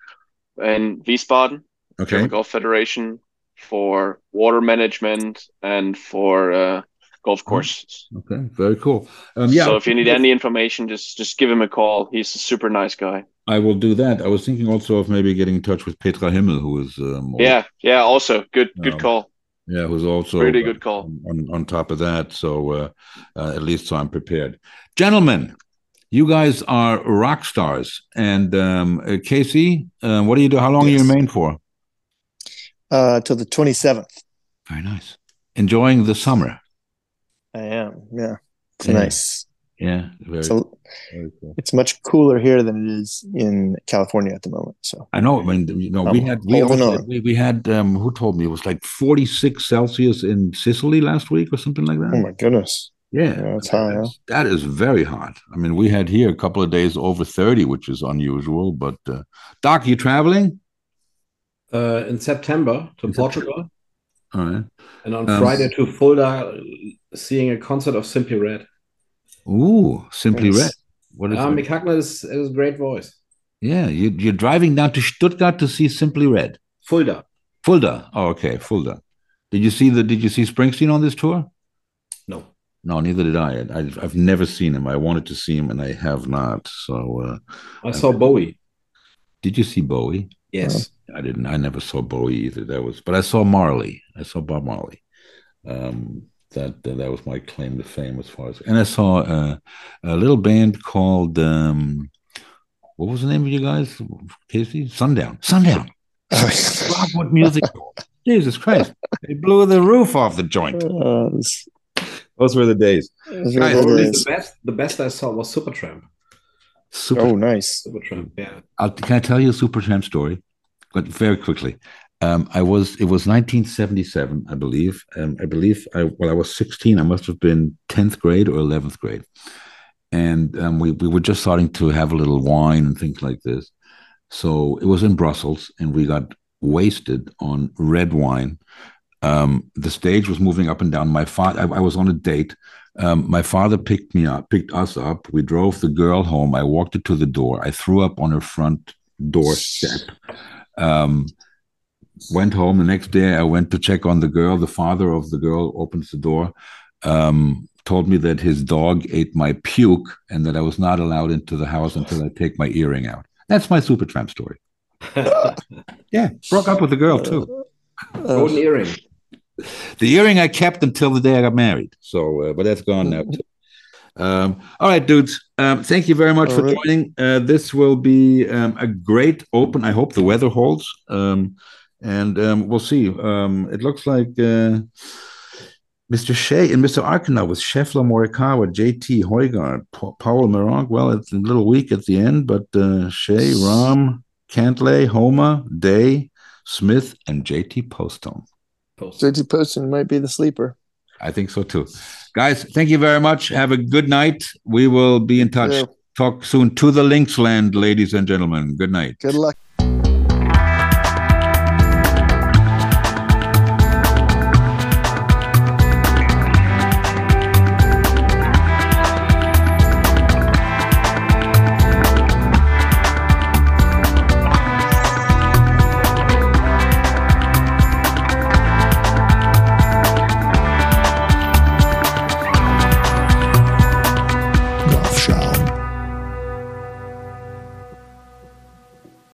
[SPEAKER 6] in Wiesbaden,
[SPEAKER 2] Okay.
[SPEAKER 6] German Golf Federation, for water management and for uh, golf courses.
[SPEAKER 2] Okay. Very cool. Um, yeah.
[SPEAKER 6] So if you need any information, just just give him a call. He's a super nice guy.
[SPEAKER 2] I will do that. I was thinking also of maybe getting in touch with Petra Himmel, who is um,
[SPEAKER 6] Yeah, yeah. Also, good good
[SPEAKER 2] Um,
[SPEAKER 6] call.
[SPEAKER 2] yeah, who's also
[SPEAKER 6] Pretty good call.
[SPEAKER 2] on, on top of that. So uh, uh, at least so I'm prepared. Gentlemen, you guys are rock stars. And um, uh, Casey, uh, what do you do? How long are you in Maine for?
[SPEAKER 5] uh, till the 27th.
[SPEAKER 2] Very nice. Enjoying the summer.
[SPEAKER 5] I am. Yeah. It's
[SPEAKER 2] Yeah.
[SPEAKER 5] nice.
[SPEAKER 2] Yeah, very,
[SPEAKER 5] So
[SPEAKER 2] very cool.
[SPEAKER 5] it's much cooler here than it is in California at the moment. So
[SPEAKER 2] I know. I mean, you know, we
[SPEAKER 5] I'm
[SPEAKER 2] had we
[SPEAKER 5] holding
[SPEAKER 2] also, we, we had um, who told me it was like 46 Celsius in Sicily last week or something like that.
[SPEAKER 5] oh my goodness.
[SPEAKER 2] Yeah,
[SPEAKER 5] Yeah, it's
[SPEAKER 2] I mean,
[SPEAKER 5] high, huh?
[SPEAKER 2] that's- very hot. I mean, we had here a couple of days over 30, which is unusual. But uh, Doc, you traveling?
[SPEAKER 3] uh, in September to
[SPEAKER 2] In
[SPEAKER 3] Portugal,
[SPEAKER 2] All right.
[SPEAKER 3] and on
[SPEAKER 2] Um,
[SPEAKER 3] Friday to Fulda, seeing a concert of Simply Red.
[SPEAKER 2] Ooh, Simply
[SPEAKER 5] Nice.
[SPEAKER 2] Red. What is
[SPEAKER 3] Uh,
[SPEAKER 2] it?
[SPEAKER 3] Mick Hucknall is, is a great voice.
[SPEAKER 2] Yeah, you, you're driving down to Stuttgart to see Simply Red.
[SPEAKER 3] Fulda.
[SPEAKER 2] Fulda. Oh, okay, Fulda. Did you see the? Did you see Springsteen on this tour?
[SPEAKER 3] No.
[SPEAKER 2] No, neither did I. I I've never seen him. I wanted to see him, and I have not. So, uh,
[SPEAKER 3] I saw Bowie.
[SPEAKER 2] did you see Bowie?
[SPEAKER 3] Yes.
[SPEAKER 2] I didn't. I never saw Bowie either. That was, but I saw Marley. I saw Bob Marley. Um, that that was my claim to fame as far as. And I saw uh, a little band called um, what was the name of you guys? Casey Sundown. Sundown. Rockwood Music. Jesus Christ! They blew the roof off the joint.
[SPEAKER 5] Uh,
[SPEAKER 2] Those were the days.
[SPEAKER 5] it's
[SPEAKER 2] Guys,
[SPEAKER 5] really
[SPEAKER 3] Only
[SPEAKER 5] is.
[SPEAKER 3] the best the best I saw was Supertramp.
[SPEAKER 2] Super.
[SPEAKER 5] Oh, nice.
[SPEAKER 3] Supertramp, yeah.
[SPEAKER 2] I'll, can I tell you a Supertramp story? But very quickly. Um, I was it was 1977, I believe. Um, I believe I well, I was 16. I must have been 10th grade or 11th grade, and um, we we were just starting to have a little wine and things like this. So it was in Brussels, and we got wasted on red wine. Um, the stage was moving up and down. My father, I, I was on a date. Um, my father picked me up, picked us up. We drove the girl home. I walked her to the door. I threw up on her front doorstep. Um, went home the next day. I went to check on the girl. The father of the girl opens the door. Um, told me that his dog ate my puke and that I was not allowed into the house until I take my earring out. That's my Supertramp story. Yeah, broke up with the girl too.
[SPEAKER 3] Golden earring.
[SPEAKER 2] The earring I kept until the day I got married. So, uh, but that's gone now. Too. Um, all right, dudes. Um, thank you very much
[SPEAKER 5] All
[SPEAKER 2] for
[SPEAKER 5] right.
[SPEAKER 2] joining. Uh, this will be um, a great open. I hope the weather holds. Um, and um, we'll see. Um, it looks like uh, Mr. Shea and Mr. Arkanov with Scheffler, Morikawa, JT, Højgaard, Pa- Paul Meronk. Well, it's a little weak at the end, but uh, Shea, Rahm, Cantlay, Homa, Day, Smith, and JT Postone.
[SPEAKER 3] Post.
[SPEAKER 5] JT Poston might be the sleeper.
[SPEAKER 2] I think so too. Guys, thank you very much. Have a good night. We will be in touch. Talk soon to the links land, ladies and gentlemen. Good night.
[SPEAKER 5] Good luck.